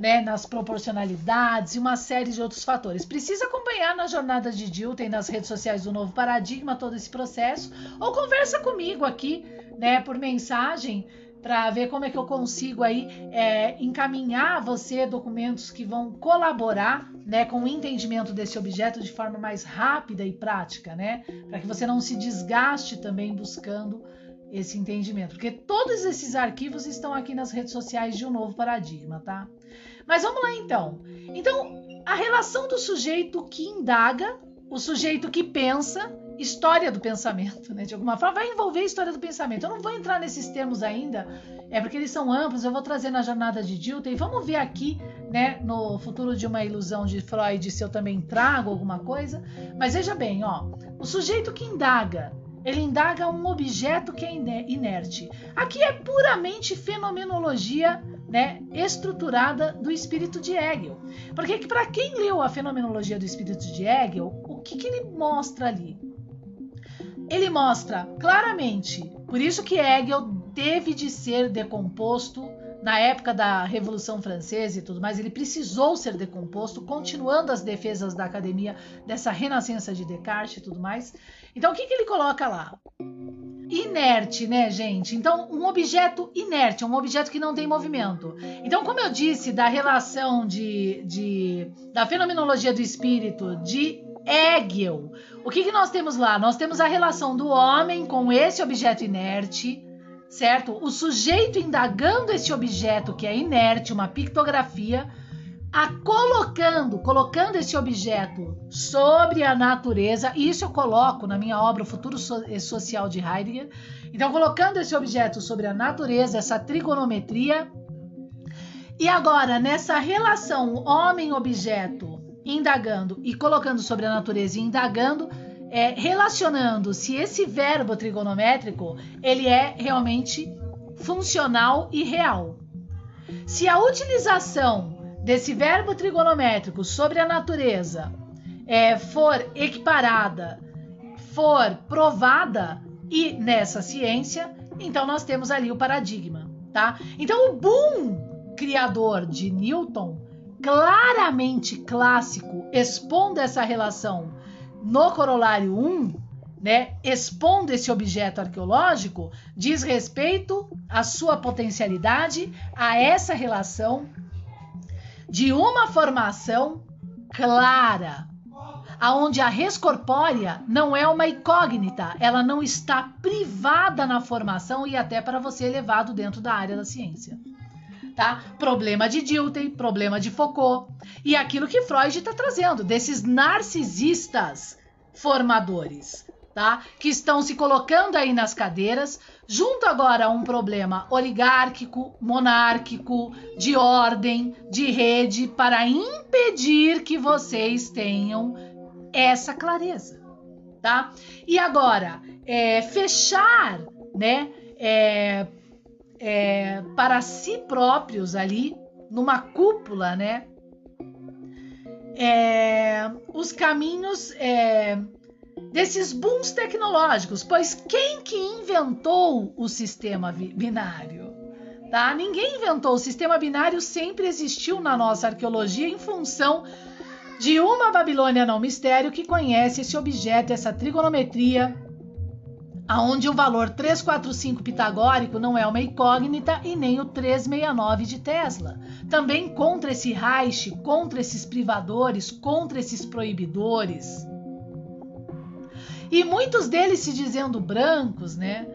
né, nas proporcionalidades e uma série de outros fatores. Precisa acompanhar na jornada de Dilton nas redes sociais do Novo Paradigma todo esse processo ou conversa comigo aqui, né, por mensagem para ver como é que eu consigo aí é, encaminhar você documentos que vão colaborar né, com o entendimento desse objeto de forma mais rápida e prática, né? Para que você não se desgaste também buscando esse entendimento, porque todos esses arquivos estão aqui nas redes sociais de um novo paradigma, tá? Mas vamos lá então. Então, a relação do sujeito que indaga, o sujeito que pensa história do pensamento, né? De alguma forma, vai envolver a história do pensamento. Eu não vou entrar nesses termos ainda, é porque eles são amplos, eu vou trazer na jornada de Dilton e vamos ver aqui, né, no futuro de uma ilusão de Freud, se eu também trago alguma coisa. Mas veja bem, ó, o sujeito que indaga, ele indaga um objeto que é inerte. Aqui é puramente fenomenologia né, estruturada do espírito de Hegel. Porque para quem leu a fenomenologia do espírito de Hegel, o que, que ele mostra ali? Ele mostra claramente, por isso que Hegel teve de ser decomposto na época da Revolução Francesa e tudo mais, ele precisou ser decomposto, continuando as defesas da academia dessa renascença de Descartes e tudo mais. Então, o que, que ele coloca lá? Inerte, né, gente? Então, um objeto inerte, um objeto que não tem movimento. Então, como eu disse da relação de, de da fenomenologia do espírito de Hegel. O que, que nós temos lá? Nós temos a relação do homem com esse objeto inerte, certo? O sujeito indagando esse objeto que é inerte, uma pictografia, a colocando, colocando esse objeto sobre a natureza, e isso eu coloco na minha obra O Futuro Social de Heidegger. Então, colocando esse objeto sobre a natureza, essa trigonometria, e agora nessa relação homem-objeto, indagando e colocando sobre a natureza e indagando, é, relacionando se esse verbo trigonométrico ele é realmente funcional e real. Se a utilização desse verbo trigonométrico sobre a natureza é, for equiparada, for provada e nessa ciência, então nós temos ali o paradigma, tá? Então o boom criador de Newton, claramente clássico, expondo essa relação no corolário 1, né, expondo esse objeto arqueológico, diz respeito à sua potencialidade, a essa relação de uma formação clara, aonde a res corpórea não é uma incógnita, ela não está privada na formação e até para você levado dentro da área da ciência. Tá? Problema de Dilthey, problema de Foucault e aquilo que Freud está trazendo desses narcisistas formadores, tá? Que estão se colocando aí nas cadeiras, junto agora a um problema oligárquico, monárquico, de ordem, de rede, para impedir que vocês tenham essa clareza, tá? E agora, é, fechar, né? É, é, para si próprios ali, numa cúpula, né? É, os caminhos é, desses booms tecnológicos, pois quem que inventou o sistema binário? Tá? Ninguém inventou. O sistema binário sempre existiu na nossa arqueologia em função de uma Babilônia não mistério que conhece esse objeto, essa trigonometria, aonde o valor 345 pitagórico não é uma incógnita e nem o 369 de Tesla. Também contra esse Reich, contra esses privadores, contra esses proibidores. E muitos deles se dizendo brancos, né?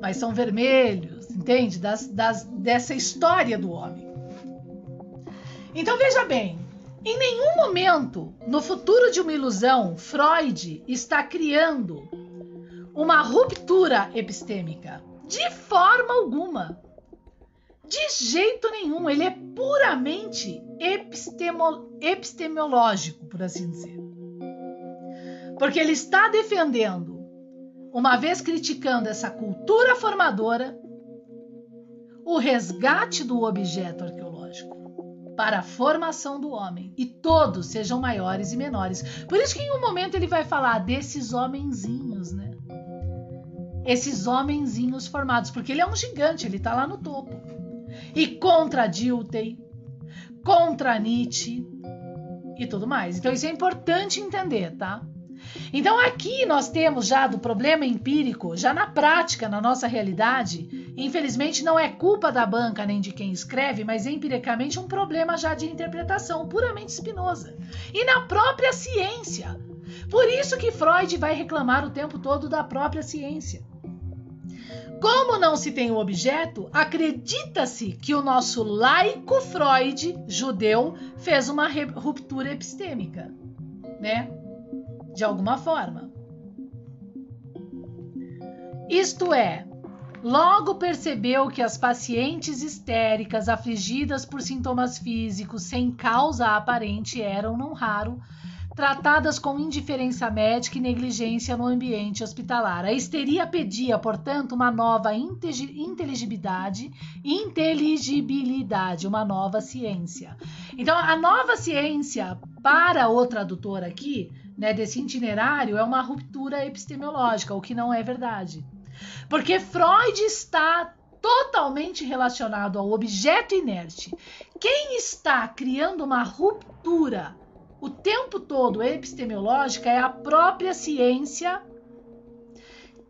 Mas são vermelhos, entende? Das, das, dessa história do homem. Então veja bem, em nenhum momento no futuro de uma ilusão, Freud está criando uma ruptura epistêmica. De forma alguma. De jeito nenhum. Ele é puramente epistemo, epistemológico, por assim dizer. Porque ele está defendendo, uma vez criticando essa cultura formadora, o resgate do objeto arqueológico para a formação do homem e todos sejam maiores e menores. Por isso que em um momento ele vai falar desses homenzinhos, né? Esses homenzinhos formados, porque ele é um gigante, ele está lá no topo. E contra Dilthey, contra Nietzsche e tudo mais. Então isso é importante entender, tá? Então aqui nós temos já do problema empírico, já na prática, na nossa realidade, infelizmente não é culpa da banca nem de quem escreve, mas é empiricamente um problema já de interpretação puramente espinosa. E na própria ciência. Por isso que Freud vai reclamar o tempo todo da própria ciência. Como não se tem o objeto, acredita-se que o nosso laico Freud, judeu, fez uma ruptura epistêmica, né? De alguma forma. Isto é, logo percebeu que as pacientes histéricas afligidas por sintomas físicos sem causa aparente eram, não raro, tratadas com indiferença médica e negligência no ambiente hospitalar. A histeria pedia, portanto, uma nova inteligibilidade, inteligibilidade, uma nova ciência. Então, a nova ciência, para o tradutor aqui, né, desse itinerário, é uma ruptura epistemológica, o que não é verdade. Porque Freud está totalmente relacionado ao objeto inerte. Quem está criando uma ruptura o tempo todo epistemológica é a própria ciência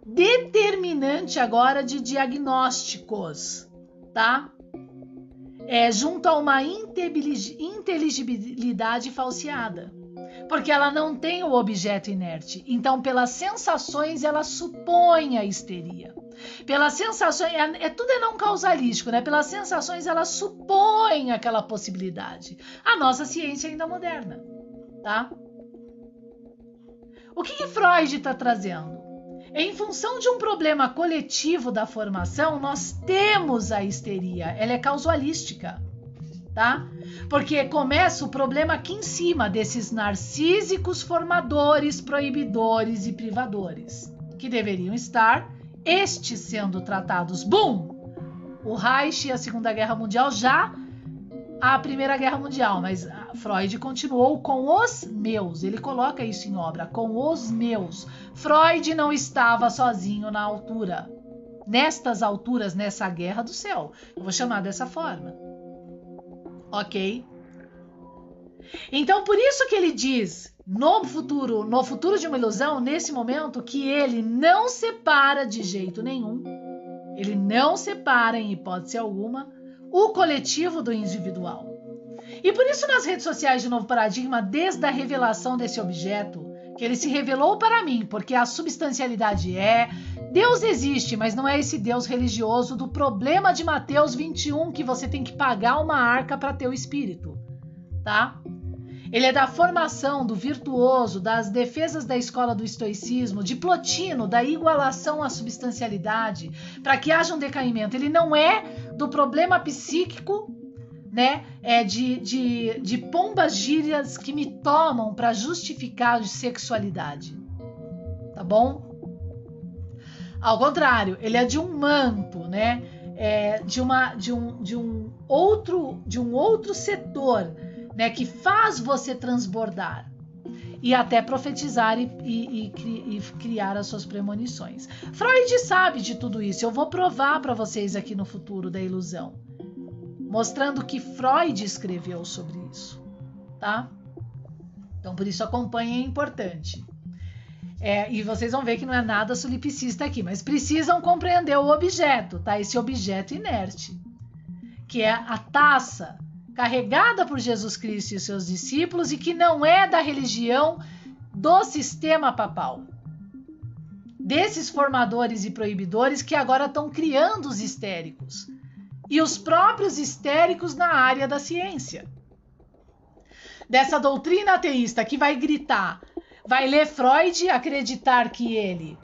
determinante agora de diagnósticos, tá? É junto a uma inteligibilidade falseada. Porque ela não tem o objeto inerte. Então, pelas sensações, ela supõe a histeria. Pelas sensações, é, é, tudo é não causalístico, né? Pelas sensações, ela supõe aquela possibilidade. A nossa ciência ainda moderna, tá? O que, que Freud está trazendo? Em função de um problema coletivo da formação, nós temos a histeria. Ela é causalística tá? Porque começa o problema aqui em cima desses narcísicos formadores, proibidores e privadores, que deveriam estar estes sendo tratados. Bum! O Reich e a Segunda Guerra Mundial já a Primeira Guerra Mundial, mas Freud continuou com os meus. Ele coloca isso em obra, com os meus. Freud não estava sozinho na altura. Nestas alturas, nessa guerra do céu. Eu vou chamar dessa forma ok? Então, por isso que ele diz no futuro, no futuro de uma ilusão, nesse momento, que ele não separa de jeito nenhum, ele não separa em hipótese alguma o coletivo do individual. E por isso nas redes sociais de Novo Paradigma, desde a revelação desse objeto, que ele se revelou para mim, porque a substancialidade é, Deus existe, mas não é esse Deus religioso do problema de Mateus 21 que você tem que pagar uma arca para ter o espírito, tá? Ele é da formação do virtuoso, das defesas da escola do estoicismo, de Plotino, da igualação à substancialidade, para que haja um decaimento. Ele não é do problema psíquico, né? É de, de, de pombas gírias que me tomam para justificar a sexualidade. Tá bom? Ao contrário, ele é de um manto, né? É, de, uma, de, um, de um outro de um outro setor, né? Que faz você transbordar e até profetizar e, e, e, e, criar as suas premonições. Freud sabe de tudo isso. Eu vou provar para vocês aqui no futuro da ilusão, mostrando que Freud escreveu sobre isso, tá? Então por isso acompanhe é importante. É, e vocês vão ver que não é nada solipsista aqui, mas precisam compreender o objeto, tá? Esse objeto inerte, que é a taça carregada por Jesus Cristo e seus discípulos e que não é da religião do sistema papal. Desses formadores e proibidores que agora estão criando os histéricos. E os próprios histéricos na área da ciência. Dessa doutrina ateísta que vai gritar vai ler Freud, acreditar que ele,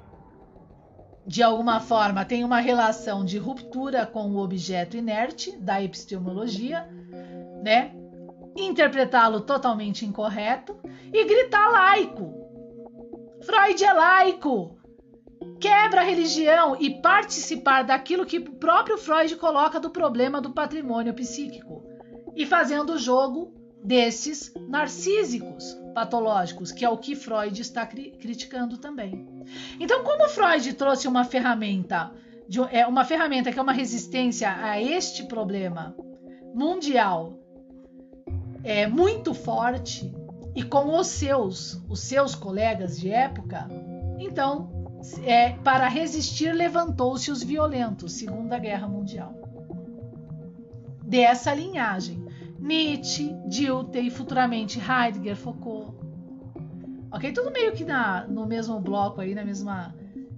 de alguma forma, tem uma relação de ruptura com o objeto inerte da epistemologia, né? Interpretá-lo totalmente incorreto e gritar laico. Freud é laico. Quebra a religião e participar daquilo que o próprio Freud coloca do problema do patrimônio psíquico e fazendo o jogo desses narcísicos patológicos, que é o que Freud está cri criticando também. Então, como Freud trouxe uma ferramenta, de, é uma ferramenta que é uma resistência a este problema mundial é muito forte e com os seus, os seus colegas de época, então, é, para resistir levantou-se os violentos, Segunda Guerra Mundial. Dessa linhagem, Nietzsche, Dilthey e futuramente Heidegger, Foucault. Ok? Tudo meio que na, no mesmo bloco aí, na mesma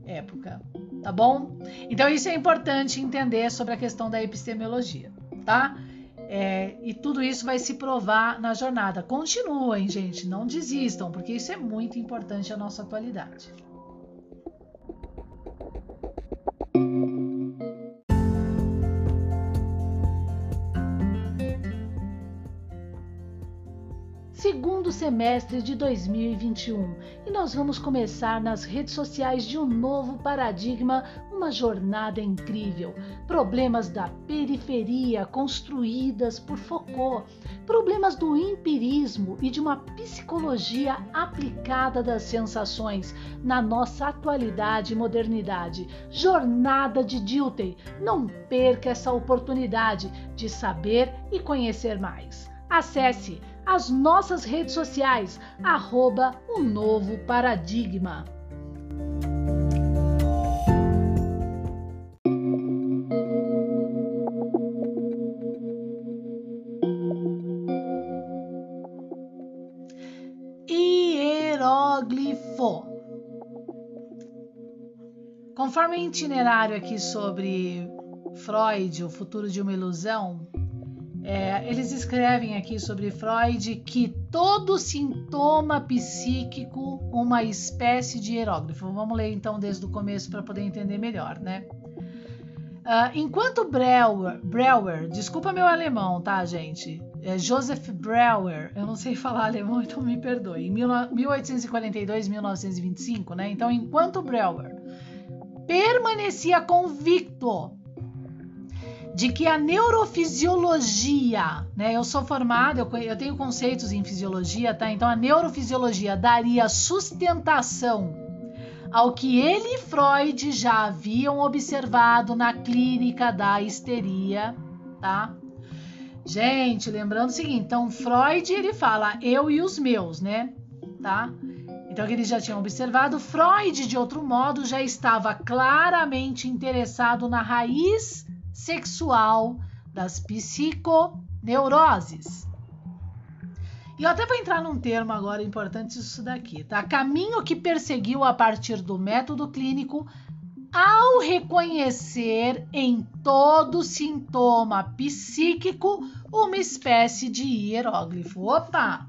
época. Tá bom? Então isso é importante entender sobre a questão da epistemologia, tá? É, e tudo isso vai se provar na jornada. Continuem, gente, não desistam, porque isso é muito importante à nossa atualidade. Segundo semestre de 2021 e nós vamos começar nas redes sociais de um novo paradigma, uma jornada incrível. Problemas da periferia construídas por Foucault, problemas do empirismo e de uma psicologia aplicada das sensações na nossa atualidade e modernidade. Jornada de Dilthey. Não perca essa oportunidade de saber e conhecer mais. Acesse as nossas redes sociais, arroba um novo paradigma. Hieróglifo. Conforme o itinerário aqui sobre Freud, o futuro de uma ilusão, é, eles escrevem aqui sobre Freud que todo sintoma psíquico uma espécie de hieróglifo. Vamos ler então desde o começo para poder entender melhor, né? Uh, enquanto Breuer, Breuer, desculpa meu alemão, tá, gente? É Joseph Breuer, eu não sei falar alemão, então me perdoe. Em 1842, 1925, né? Então, enquanto Breuer permanecia convicto de que a neurofisiologia, né? Eu sou formada, eu, eu tenho conceitos em fisiologia, tá? Então a neurofisiologia daria sustentação ao que ele e Freud já haviam observado na clínica da histeria, tá? Gente, lembrando o seguinte, então Freud ele fala eu e os meus, né? Tá? Então que eles já tinham observado, Freud de outro modo já estava claramente interessado na raiz sexual das psiconeuroses. E eu até vou entrar num termo agora importante isso daqui, tá? Caminho que perseguiu a partir do método clínico ao reconhecer em todo sintoma psíquico uma espécie de hieróglifo. Opa!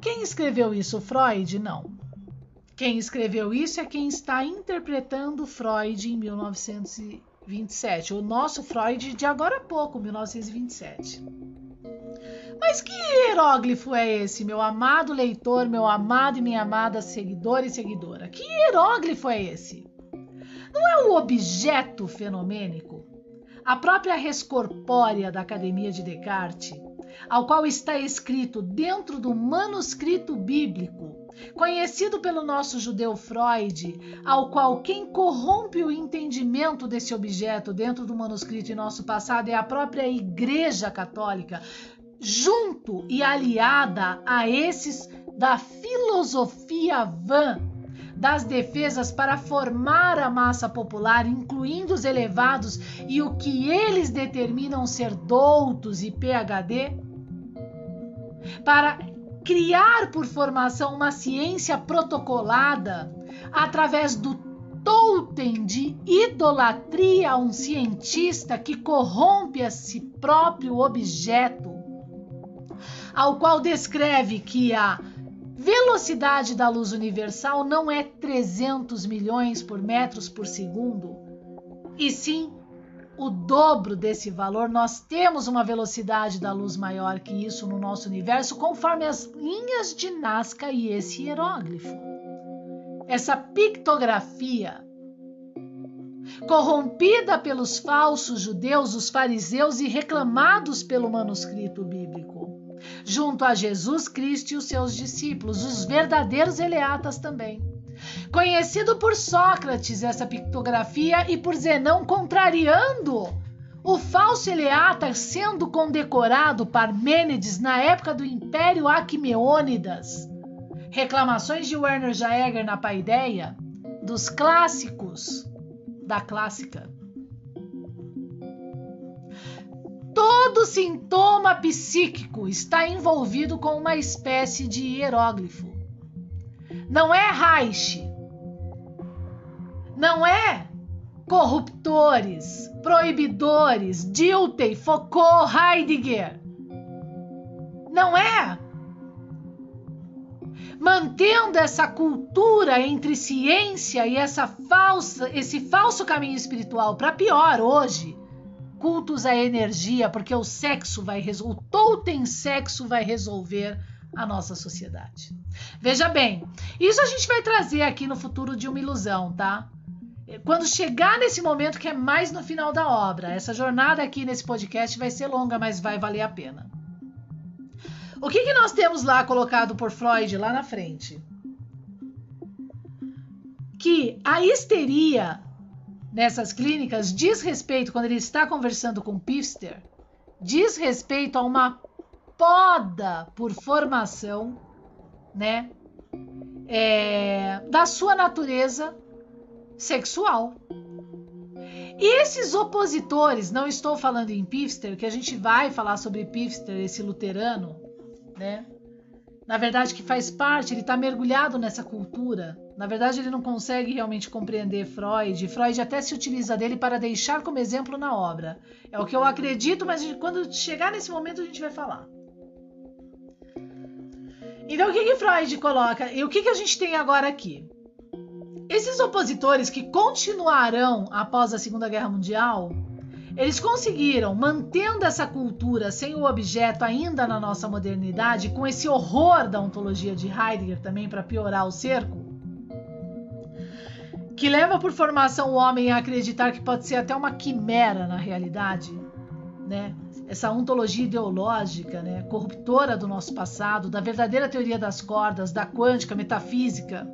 Quem escreveu isso? Freud? Não. Quem escreveu isso é quem está interpretando Freud em 1900 27. O nosso Freud de agora a pouco, 1927. Mas que hieróglifo é esse, meu amado leitor, meu amado e minha amada seguidor e seguidora? Que hieróglifo é esse? Não é um objeto fenomênico? A própria res corpórea da Academia de Descartes, ao qual está escrito dentro do manuscrito bíblico conhecido pelo nosso judeu Freud, ao qual quem corrompe o entendimento desse objeto dentro do manuscrito em nosso passado é a própria Igreja Católica, junto e aliada a esses da filosofia vã das defesas para formar a massa popular, incluindo os elevados e o que eles determinam ser doutos e PhD, para criar por formação uma ciência protocolada através do totem de idolatria a um cientista que corrompe a si próprio objeto, ao qual descreve que a velocidade da luz universal não é 300 milhões por metros por segundo, e sim o dobro desse valor, nós temos uma velocidade da luz maior que isso no nosso universo, conforme as linhas de Nazca e esse hieróglifo. Essa pictografia, corrompida pelos falsos judeus, os fariseus e reclamados pelo manuscrito bíblico, junto a Jesus Cristo e os seus discípulos, os verdadeiros eleatas também Conhecido por Sócrates essa pictografia e por Zenão contrariando o falso Eleata sendo condecorado Parmênides na época do Império Aquimêônidas. Reclamações de Werner Jaeger na Paideia dos clássicos da clássica. Todo sintoma psíquico está envolvido com uma espécie de hieróglifo. Não é Reich. Não é corruptores, proibidores, Dilthey, Foucault, Heidegger. Não é mantendo essa cultura entre ciência e essa falsa, esse falso caminho espiritual para pior hoje. Cultos à energia, porque o sexo vai resolver, o totem sexo vai resolver a nossa sociedade. Veja bem, isso a gente vai trazer aqui no futuro de uma ilusão, tá? Quando chegar nesse momento que é mais no final da obra, essa jornada aqui nesse podcast vai ser longa, mas vai valer a pena. O que, que nós temos lá colocado por Freud lá na frente? Que a histeria nessas clínicas diz respeito, quando ele está conversando com Pfister, diz respeito a uma poda por formação, né? É, da sua natureza sexual. E esses opositores, não estou falando em Pfister, que a gente vai falar sobre Pfister, esse luterano, né? na verdade, que faz parte, ele está mergulhado nessa cultura. Na verdade, ele não consegue realmente compreender Freud. Freud até se utiliza dele para deixar como exemplo na obra. É o que eu acredito, mas quando chegar nesse momento a gente vai falar. Então, o que, que Freud coloca? E o que, que a gente tem agora aqui? Esses opositores que continuarão após a Segunda Guerra Mundial eles conseguiram, mantendo essa cultura sem o objeto ainda na nossa modernidade, com esse horror da ontologia de Heidegger também para piorar o cerco, que leva por formação o homem a acreditar que pode ser até uma quimera na realidade, né? Essa ontologia ideológica, né, corruptora do nosso passado, da verdadeira teoria das cordas, da quântica, metafísica.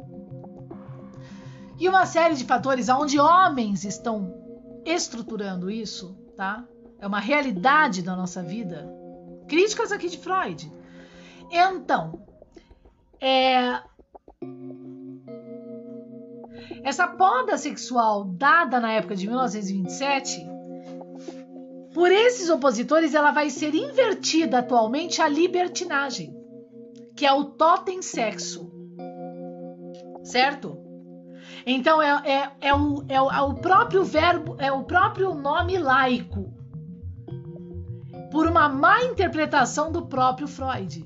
E uma série de fatores onde homens estão estruturando isso, tá? É uma realidade da nossa vida. Críticas aqui de Freud. Então, é, essa poda sexual dada na época de 1927, por esses opositores, ela vai ser invertida atualmente à libertinagem, que é o totem sexo. Certo? Então é, é, é, o, é, o, é o próprio verbo, é o próprio nome laico, por uma má interpretação do próprio Freud.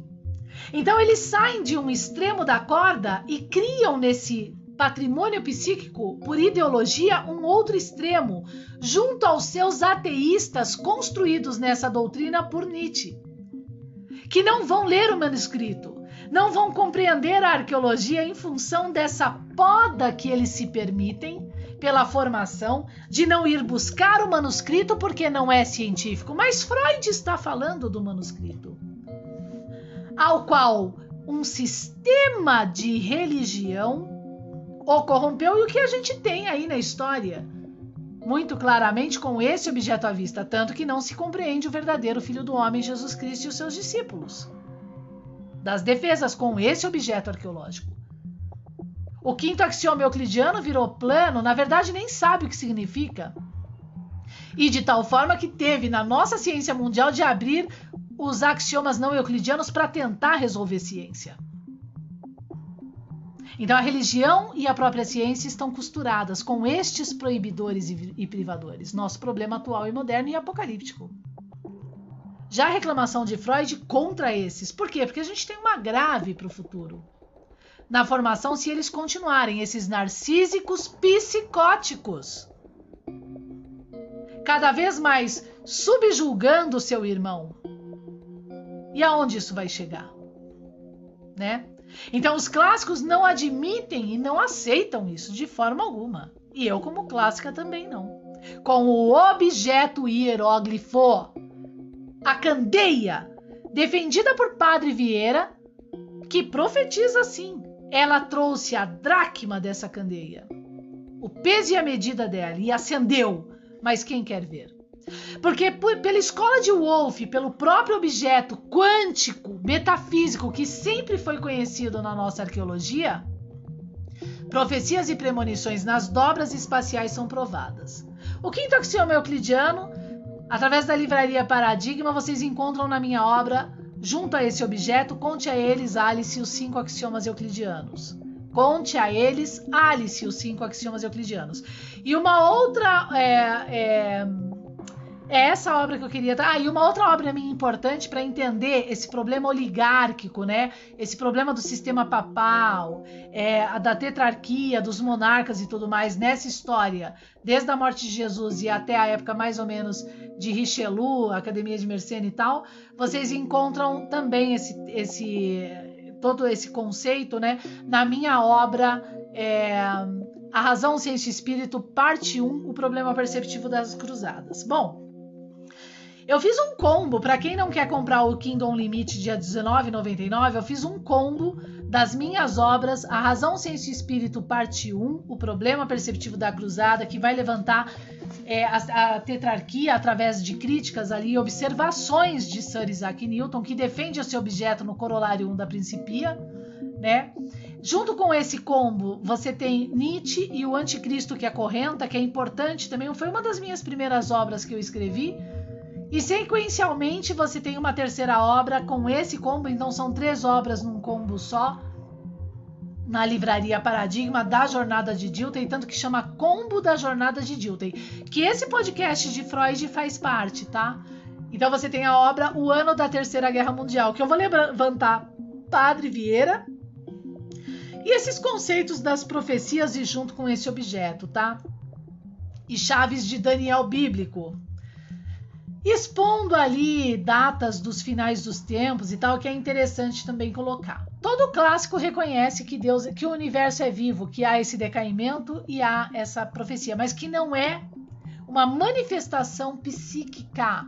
Então eles saem de um extremo da corda e criam nesse patrimônio psíquico, por ideologia, um outro extremo, junto aos seus ateístas construídos nessa doutrina por Nietzsche, que não vão ler o manuscrito, não vão compreender a arqueologia em função dessa poda que eles se permitem pela formação de não ir buscar o manuscrito porque não é científico. Mas Freud está falando do manuscrito, ao qual um sistema de religião o corrompeu e o que a gente tem aí na história. Muito claramente com esse objeto à vista, tanto que não se compreende o verdadeiro Filho do Homem, Jesus Cristo e os seus discípulos das defesas com esse objeto arqueológico. O quinto axioma euclidiano virou plano, na verdade nem sabe o que significa. E de tal forma que teve na nossa ciência mundial de abrir os axiomas não euclidianos para tentar resolver ciência. Então a religião e a própria ciência estão costuradas com estes proibidores e privadores, nosso problema atual e moderno e apocalíptico. Já a reclamação de Freud contra esses. Por quê? Porque a gente tem uma grave para o futuro. Na formação, se eles continuarem, esses narcísicos psicóticos. Cada vez mais subjulgando seu irmão. E aonde isso vai chegar? Né? Então, os clássicos não admitem e não aceitam isso de forma alguma. E eu, como clássica, também não. Com o objeto hieróglifo a candeia, defendida por Padre Vieira, que profetiza assim. Ela trouxe a dracma dessa candeia, o peso e a medida dela, e acendeu. Mas quem quer ver? Porque pela escola de Wolff, pelo próprio objeto quântico, metafísico, que sempre foi conhecido na nossa arqueologia, profecias e premonições nas dobras espaciais são provadas. O quinto axioma euclidiano Através da livraria Paradigma, vocês encontram na minha obra, junto a esse objeto, Conte a eles, Alice, os cinco axiomas euclidianos. Conte a eles, Alice, os cinco axiomas euclidianos. E uma outra é, é, é essa obra que eu queria. Ah, e uma outra obra minha importante para entender esse problema oligárquico, né? Esse problema do sistema papal, é, da tetrarquia, dos monarcas e tudo mais nessa história, desde a morte de Jesus e até a época mais ou menos de Richelieu, Academia de Mersenne e tal, vocês encontram também esse, esse todo esse conceito, né? Na minha obra. É, a Razão, Ciência e Espírito, parte 1, o problema perceptivo das cruzadas. Bom, eu fiz um combo, para quem não quer comprar o Kingdom Limite dia 19,99, eu fiz um combo das minhas obras A Razão, Ciência e Espírito, parte 1, o problema perceptivo da cruzada, que vai levantar é, a, a, tetrarquia através de críticas ali, observações de Sir Isaac Newton, que defende esse objeto no corolário 1 da Principia, né? Junto com esse combo, você tem Nietzsche e o Anticristo que acorrenta, que é importante também, foi uma das minhas primeiras obras que eu escrevi, E sequencialmente você tem uma terceira obra com esse combo, então são três obras num combo só. Na livraria Paradigma da Jornada de Dilthey, tanto que chama Combo da Jornada de Dilthey, que esse podcast de Freud faz parte, tá? Então você tem a obra O Ano da Terceira Guerra Mundial, que eu vou levantar Padre Vieira e esses conceitos das profecias e junto com esse objeto, tá? E chaves de Daniel bíblico, expondo ali datas dos finais dos tempos e tal, que é interessante também colocar. Todo clássico reconhece que Deus, que o universo é vivo, que há esse decaimento e há essa profecia, mas que não é uma manifestação psíquica,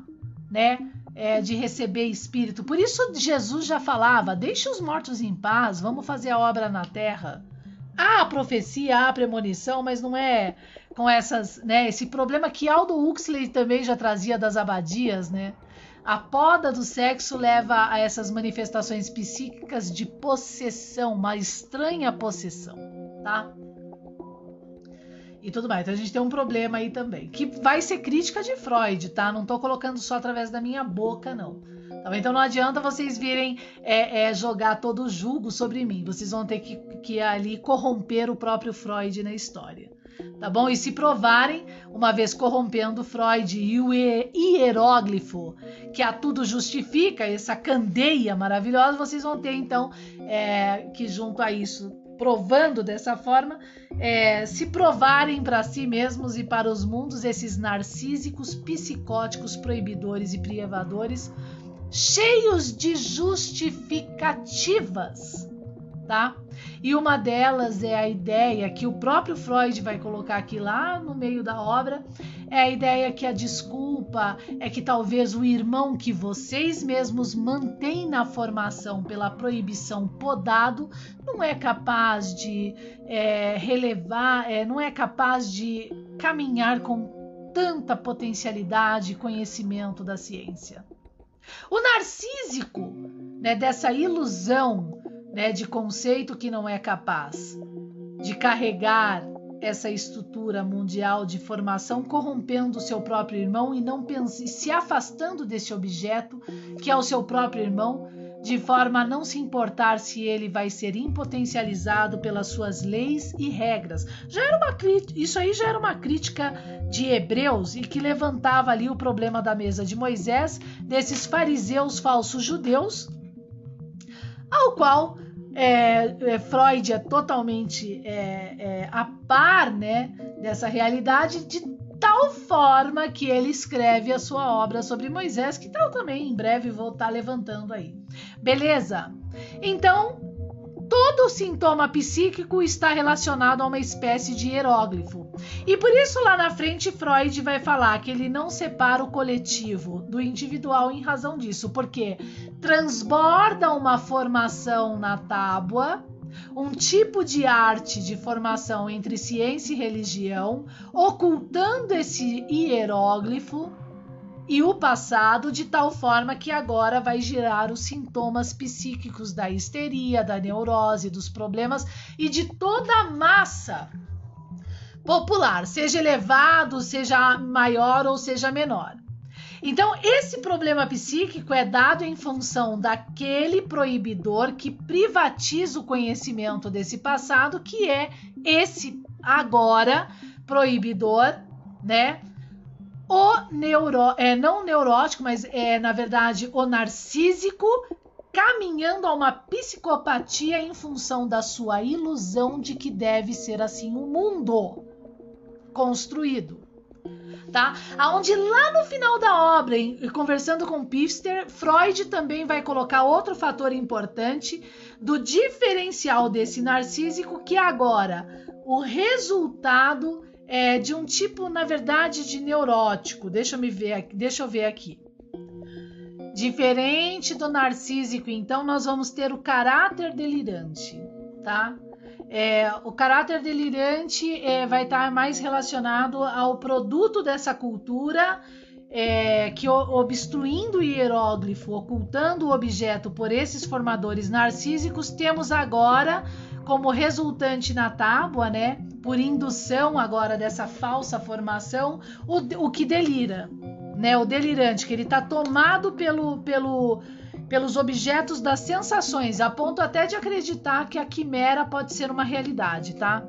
né? É, de receber espírito. Por isso Jesus já falava: deixe os mortos em paz, vamos fazer a obra na terra. Há a profecia, há a premonição, mas não é com essas, né, esse problema que Aldo Huxley também já trazia das abadias, né? A poda do sexo leva a essas manifestações psíquicas de possessão, uma estranha possessão, tá? E tudo mais. Então a gente tem um problema aí também, que vai ser crítica de Freud, tá? Não tô colocando só através da minha boca, não. Tá então não adianta vocês virem é, é, jogar todo o julgo sobre mim. Vocês vão ter que, que ali corromper o próprio Freud na história tá bom? E se provarem, uma vez corrompendo Freud e o hieróglifo, que a tudo justifica, essa candeia maravilhosa, vocês vão ter então é, que junto a isso, provando dessa forma, é, se provarem para si mesmos e para os mundos esses narcísicos, psicóticos, proibidores e privadores, cheios de justificativas tá? E uma delas é a ideia que o próprio Freud vai colocar aqui lá no meio da obra, é a ideia que a desculpa é que talvez o irmão que vocês mesmos mantêm na formação pela proibição podado não é capaz de é, relevar, é, não é capaz de caminhar com tanta potencialidade e conhecimento da ciência. O narcísico, né, dessa ilusão né, de conceito que não é capaz de carregar essa estrutura mundial de formação, corrompendo o seu próprio irmão e não pense, se afastando desse objeto que é o seu próprio irmão, de forma a não se importar se ele vai ser impotencializado pelas suas leis e regras. Já era uma isso aí já era uma crítica de Hebreus e que levantava ali o problema da mesa de Moisés, desses fariseus falsos judeus, ao qual é, é, Freud é totalmente é, é, a par né, dessa realidade, de tal forma que ele escreve a sua obra sobre Moisés, que tal também em breve vou estar tá levantando aí. Beleza? Então, todo sintoma psíquico está relacionado a uma espécie de hieróglifo. E por isso lá na frente Freud vai falar que ele não separa o coletivo do individual em razão disso, porque transborda uma formação na tábua, um tipo de arte de formação entre ciência e religião, ocultando esse hieróglifo e o passado de tal forma que agora vai gerar os sintomas psíquicos da histeria, da neurose, dos problemas e de toda a massa popular, seja elevado, seja maior ou seja menor. Então, esse problema psíquico é dado em função daquele proibidor que privatiza o conhecimento desse passado, que é esse agora proibidor, né? O neuro, é, não neurótico, mas é na verdade o narcísico, caminhando a uma psicopatia em função da sua ilusão de que deve ser assim o mundo construído. Tá? Aonde lá no final da obra, em, conversando com Pfister, Freud também vai colocar outro fator importante do diferencial desse narcísico que agora o resultado é, de um tipo, na verdade, de neurótico. Deixa eu me ver, deixa eu ver aqui. Diferente do narcísico, então nós vamos ter o caráter delirante, tá? É, o caráter delirante é, vai estar mais relacionado ao produto dessa cultura é, que obstruindo o hieróglifo, ocultando o objeto por esses formadores narcísicos, temos agora como resultante na tábua, né, por indução agora dessa falsa formação, o, o que delira. né? O delirante, que ele está tomado pelo, pelo, pelos objetos das sensações, a ponto até de acreditar que a quimera pode ser uma realidade, tá?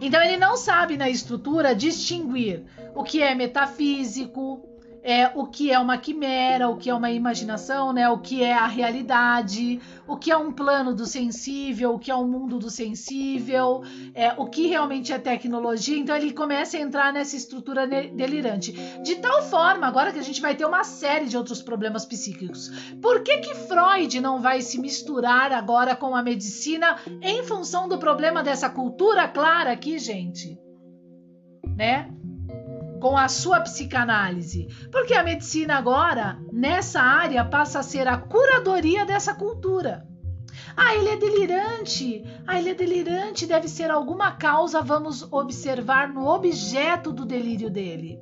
Então ele não sabe na estrutura distinguir o que é metafísico, é, o que é uma quimera, o que é uma imaginação, né? O que é a realidade, o que é um plano do sensível, o que é um mundo do sensível, é, o que realmente é tecnologia. Então ele começa a entrar nessa estrutura delirante. De tal forma, agora que a gente vai ter uma série de outros problemas psíquicos. Por que que Freud não vai se misturar agora com a medicina em função do problema dessa cultura clara aqui, gente? Né? Com a sua psicanálise. Porque a medicina agora, nessa área, passa a ser a curadoria dessa cultura. Ah, ele é delirante. Ah, ele é delirante, deve ser alguma causa, vamos observar no objeto do delírio dele.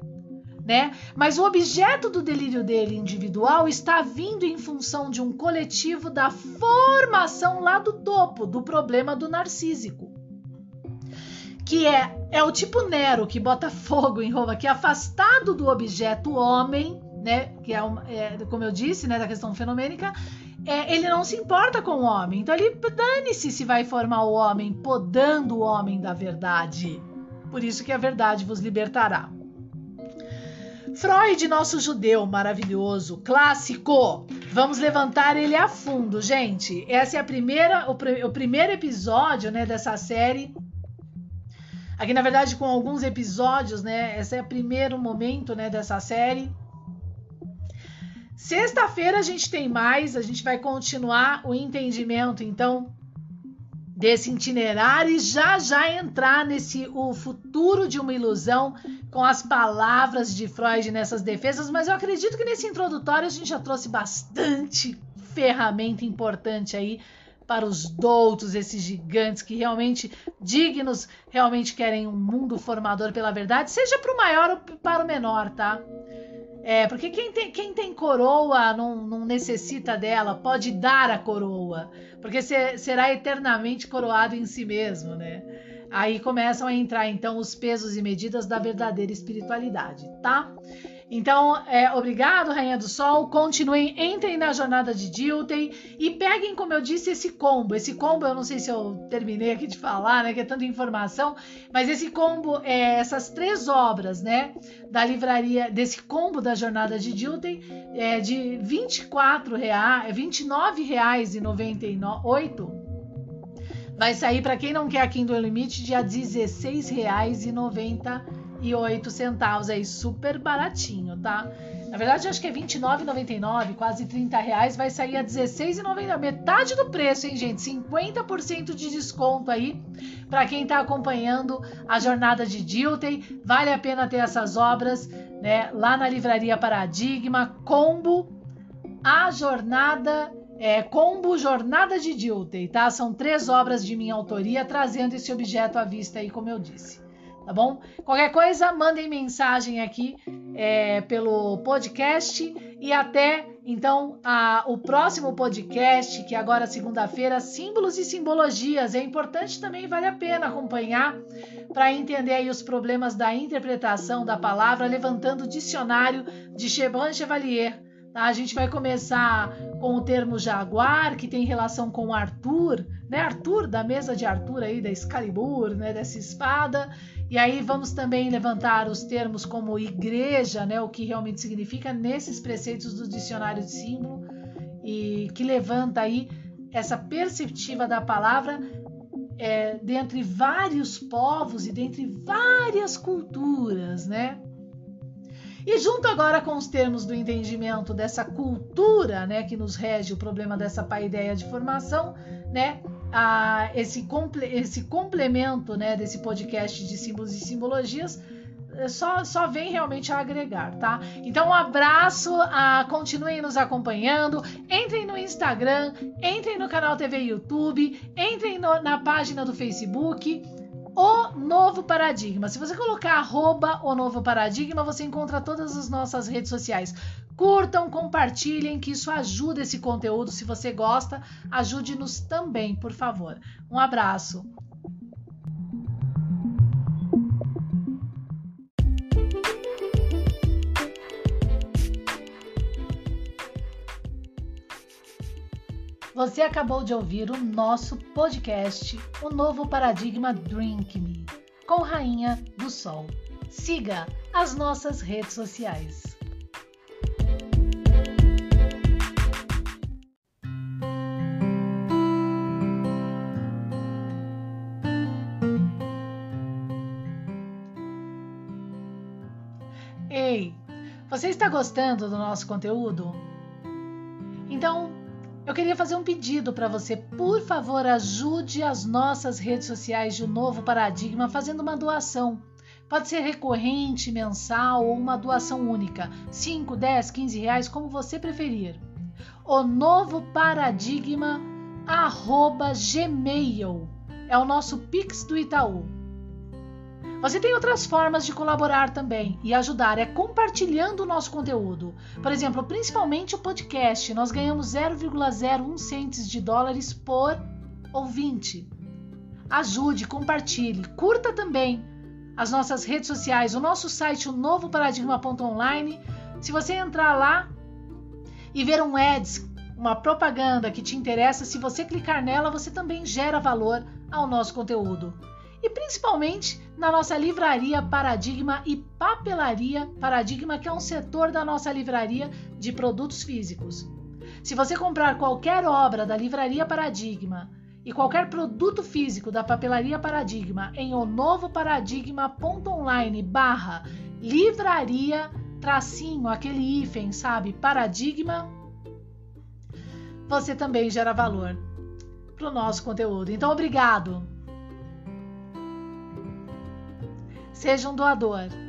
Né? Mas o objeto do delírio dele individual está vindo em função de um coletivo da formação lá do topo do problema do narcísico que é, é o tipo Nero que bota fogo em Roma, que é afastado do objeto homem, né? Que é, é como eu disse, né, da questão fenomênica, é, ele não se importa com o homem. Então ele dane-se se vai formar o homem, podando o homem da verdade. Por isso que a verdade vos libertará. Freud, nosso judeu maravilhoso, clássico. Vamos levantar ele a fundo, gente. Essa é a primeira, o, o primeiro episódio, né, dessa série Aqui, na verdade, com alguns episódios, né? Esse é o primeiro momento, né, dessa série. Sexta-feira a gente tem mais, a gente vai continuar o entendimento, então, desse itinerário e já já entrar nesse o futuro de uma ilusão com as palavras de Freud nessas defesas, mas eu acredito que nesse introdutório a gente já trouxe bastante ferramenta importante aí para os doutos, esses gigantes que realmente dignos, realmente querem um mundo formador pela verdade, seja para o maior ou para o menor, tá? É, porque quem tem, quem tem coroa não, não, necessita dela, pode dar a coroa, porque será eternamente coroado em si mesmo, né? Aí começam a entrar então os pesos e medidas da verdadeira espiritualidade, tá? Então, é, obrigado, Rainha do Sol. Continuem, entrem na jornada de Dilten e peguem, como eu disse, esse combo. Esse combo, eu não sei se eu terminei aqui de falar, né? Que é tanta informação, mas esse combo, é, essas três obras, né? Da livraria, desse combo da jornada de Dilten, é de 24 reais, R$ 29,98 vai sair para quem não quer a Kindle Limite de R$ 16,90 e oito centavos aí, super baratinho, tá? Na verdade, acho que é R$29,99, quase 30 reais, vai sair a R$16,90, metade do preço, hein, gente? 50% de desconto aí para quem está acompanhando a jornada de Diltei. Vale a pena ter essas obras, né? Lá na livraria Paradigma, combo a jornada é, combo Jornada de Diltei, tá? São três obras de minha autoria trazendo esse objeto à vista aí, como eu disse tá bom? Qualquer coisa, mandem mensagem aqui é, pelo podcast e até então a, o próximo podcast, que agora segunda-feira, símbolos e simbologias. É importante também, vale a pena acompanhar para entender aí os problemas da interpretação da palavra, levantando o dicionário de Cheban Chevalier. Tá? A gente vai começar com o termo jaguar, que tem relação com Arthur, né? Arthur, da mesa de Arthur aí, da Excalibur, né? Dessa espada. E aí vamos também levantar os termos como igreja, né, o que realmente significa nesses preceitos do dicionário de símbolo e que levanta aí essa perceptiva da palavra é, dentre vários povos e dentre várias culturas, né? E junto agora com os termos do entendimento dessa cultura, né, que nos rege o problema dessa paideia de formação, né, a, esse, comple, esse complemento né, desse podcast de símbolos e simbologias é, só, só vem realmente a agregar, tá? Então, um abraço, a, continuem nos acompanhando, entrem no Instagram, entrem no canal TV YouTube, entrem no, na página do Facebook. O Novo Paradigma. Se você colocar arroba o Novo Paradigma, você encontra todas as nossas redes sociais. Curtam, compartilhem, que isso ajuda esse conteúdo. Se você gosta, ajude-nos também, por favor. Um abraço. Você acabou de ouvir o nosso podcast, O Novo Paradigma Drink Me, com Rainha do Sol. Siga as nossas redes sociais. Ei, você está gostando do nosso conteúdo? Eu queria fazer um pedido para você. Por favor, ajude as nossas redes sociais de Novo Paradigma fazendo uma doação. Pode ser recorrente, mensal ou uma doação única. 5, 10, 15 reais, como você preferir. O Novo Paradigma arroba gmail é o nosso Pix do Itaú. Você tem outras formas de colaborar também e ajudar é compartilhando o nosso conteúdo. Por exemplo, principalmente o podcast, nós ganhamos 0,01 centes de dólares por ouvinte. Ajude, compartilhe, curta também as nossas redes sociais, o nosso site, o novo paradigma.online. Se você entrar lá e ver um ads, uma propaganda que te interessa, se você clicar nela, você também gera valor ao nosso conteúdo e principalmente na nossa livraria Paradigma e Papelaria Paradigma, que é um setor da nossa livraria de produtos físicos. Se você comprar qualquer obra da Livraria Paradigma e qualquer produto físico da Papelaria Paradigma em o novo paradigma.online barra livraria tracinho, aquele hífen, sabe, paradigma, você também gera valor para o nosso conteúdo. Então, obrigado! Seja um doador.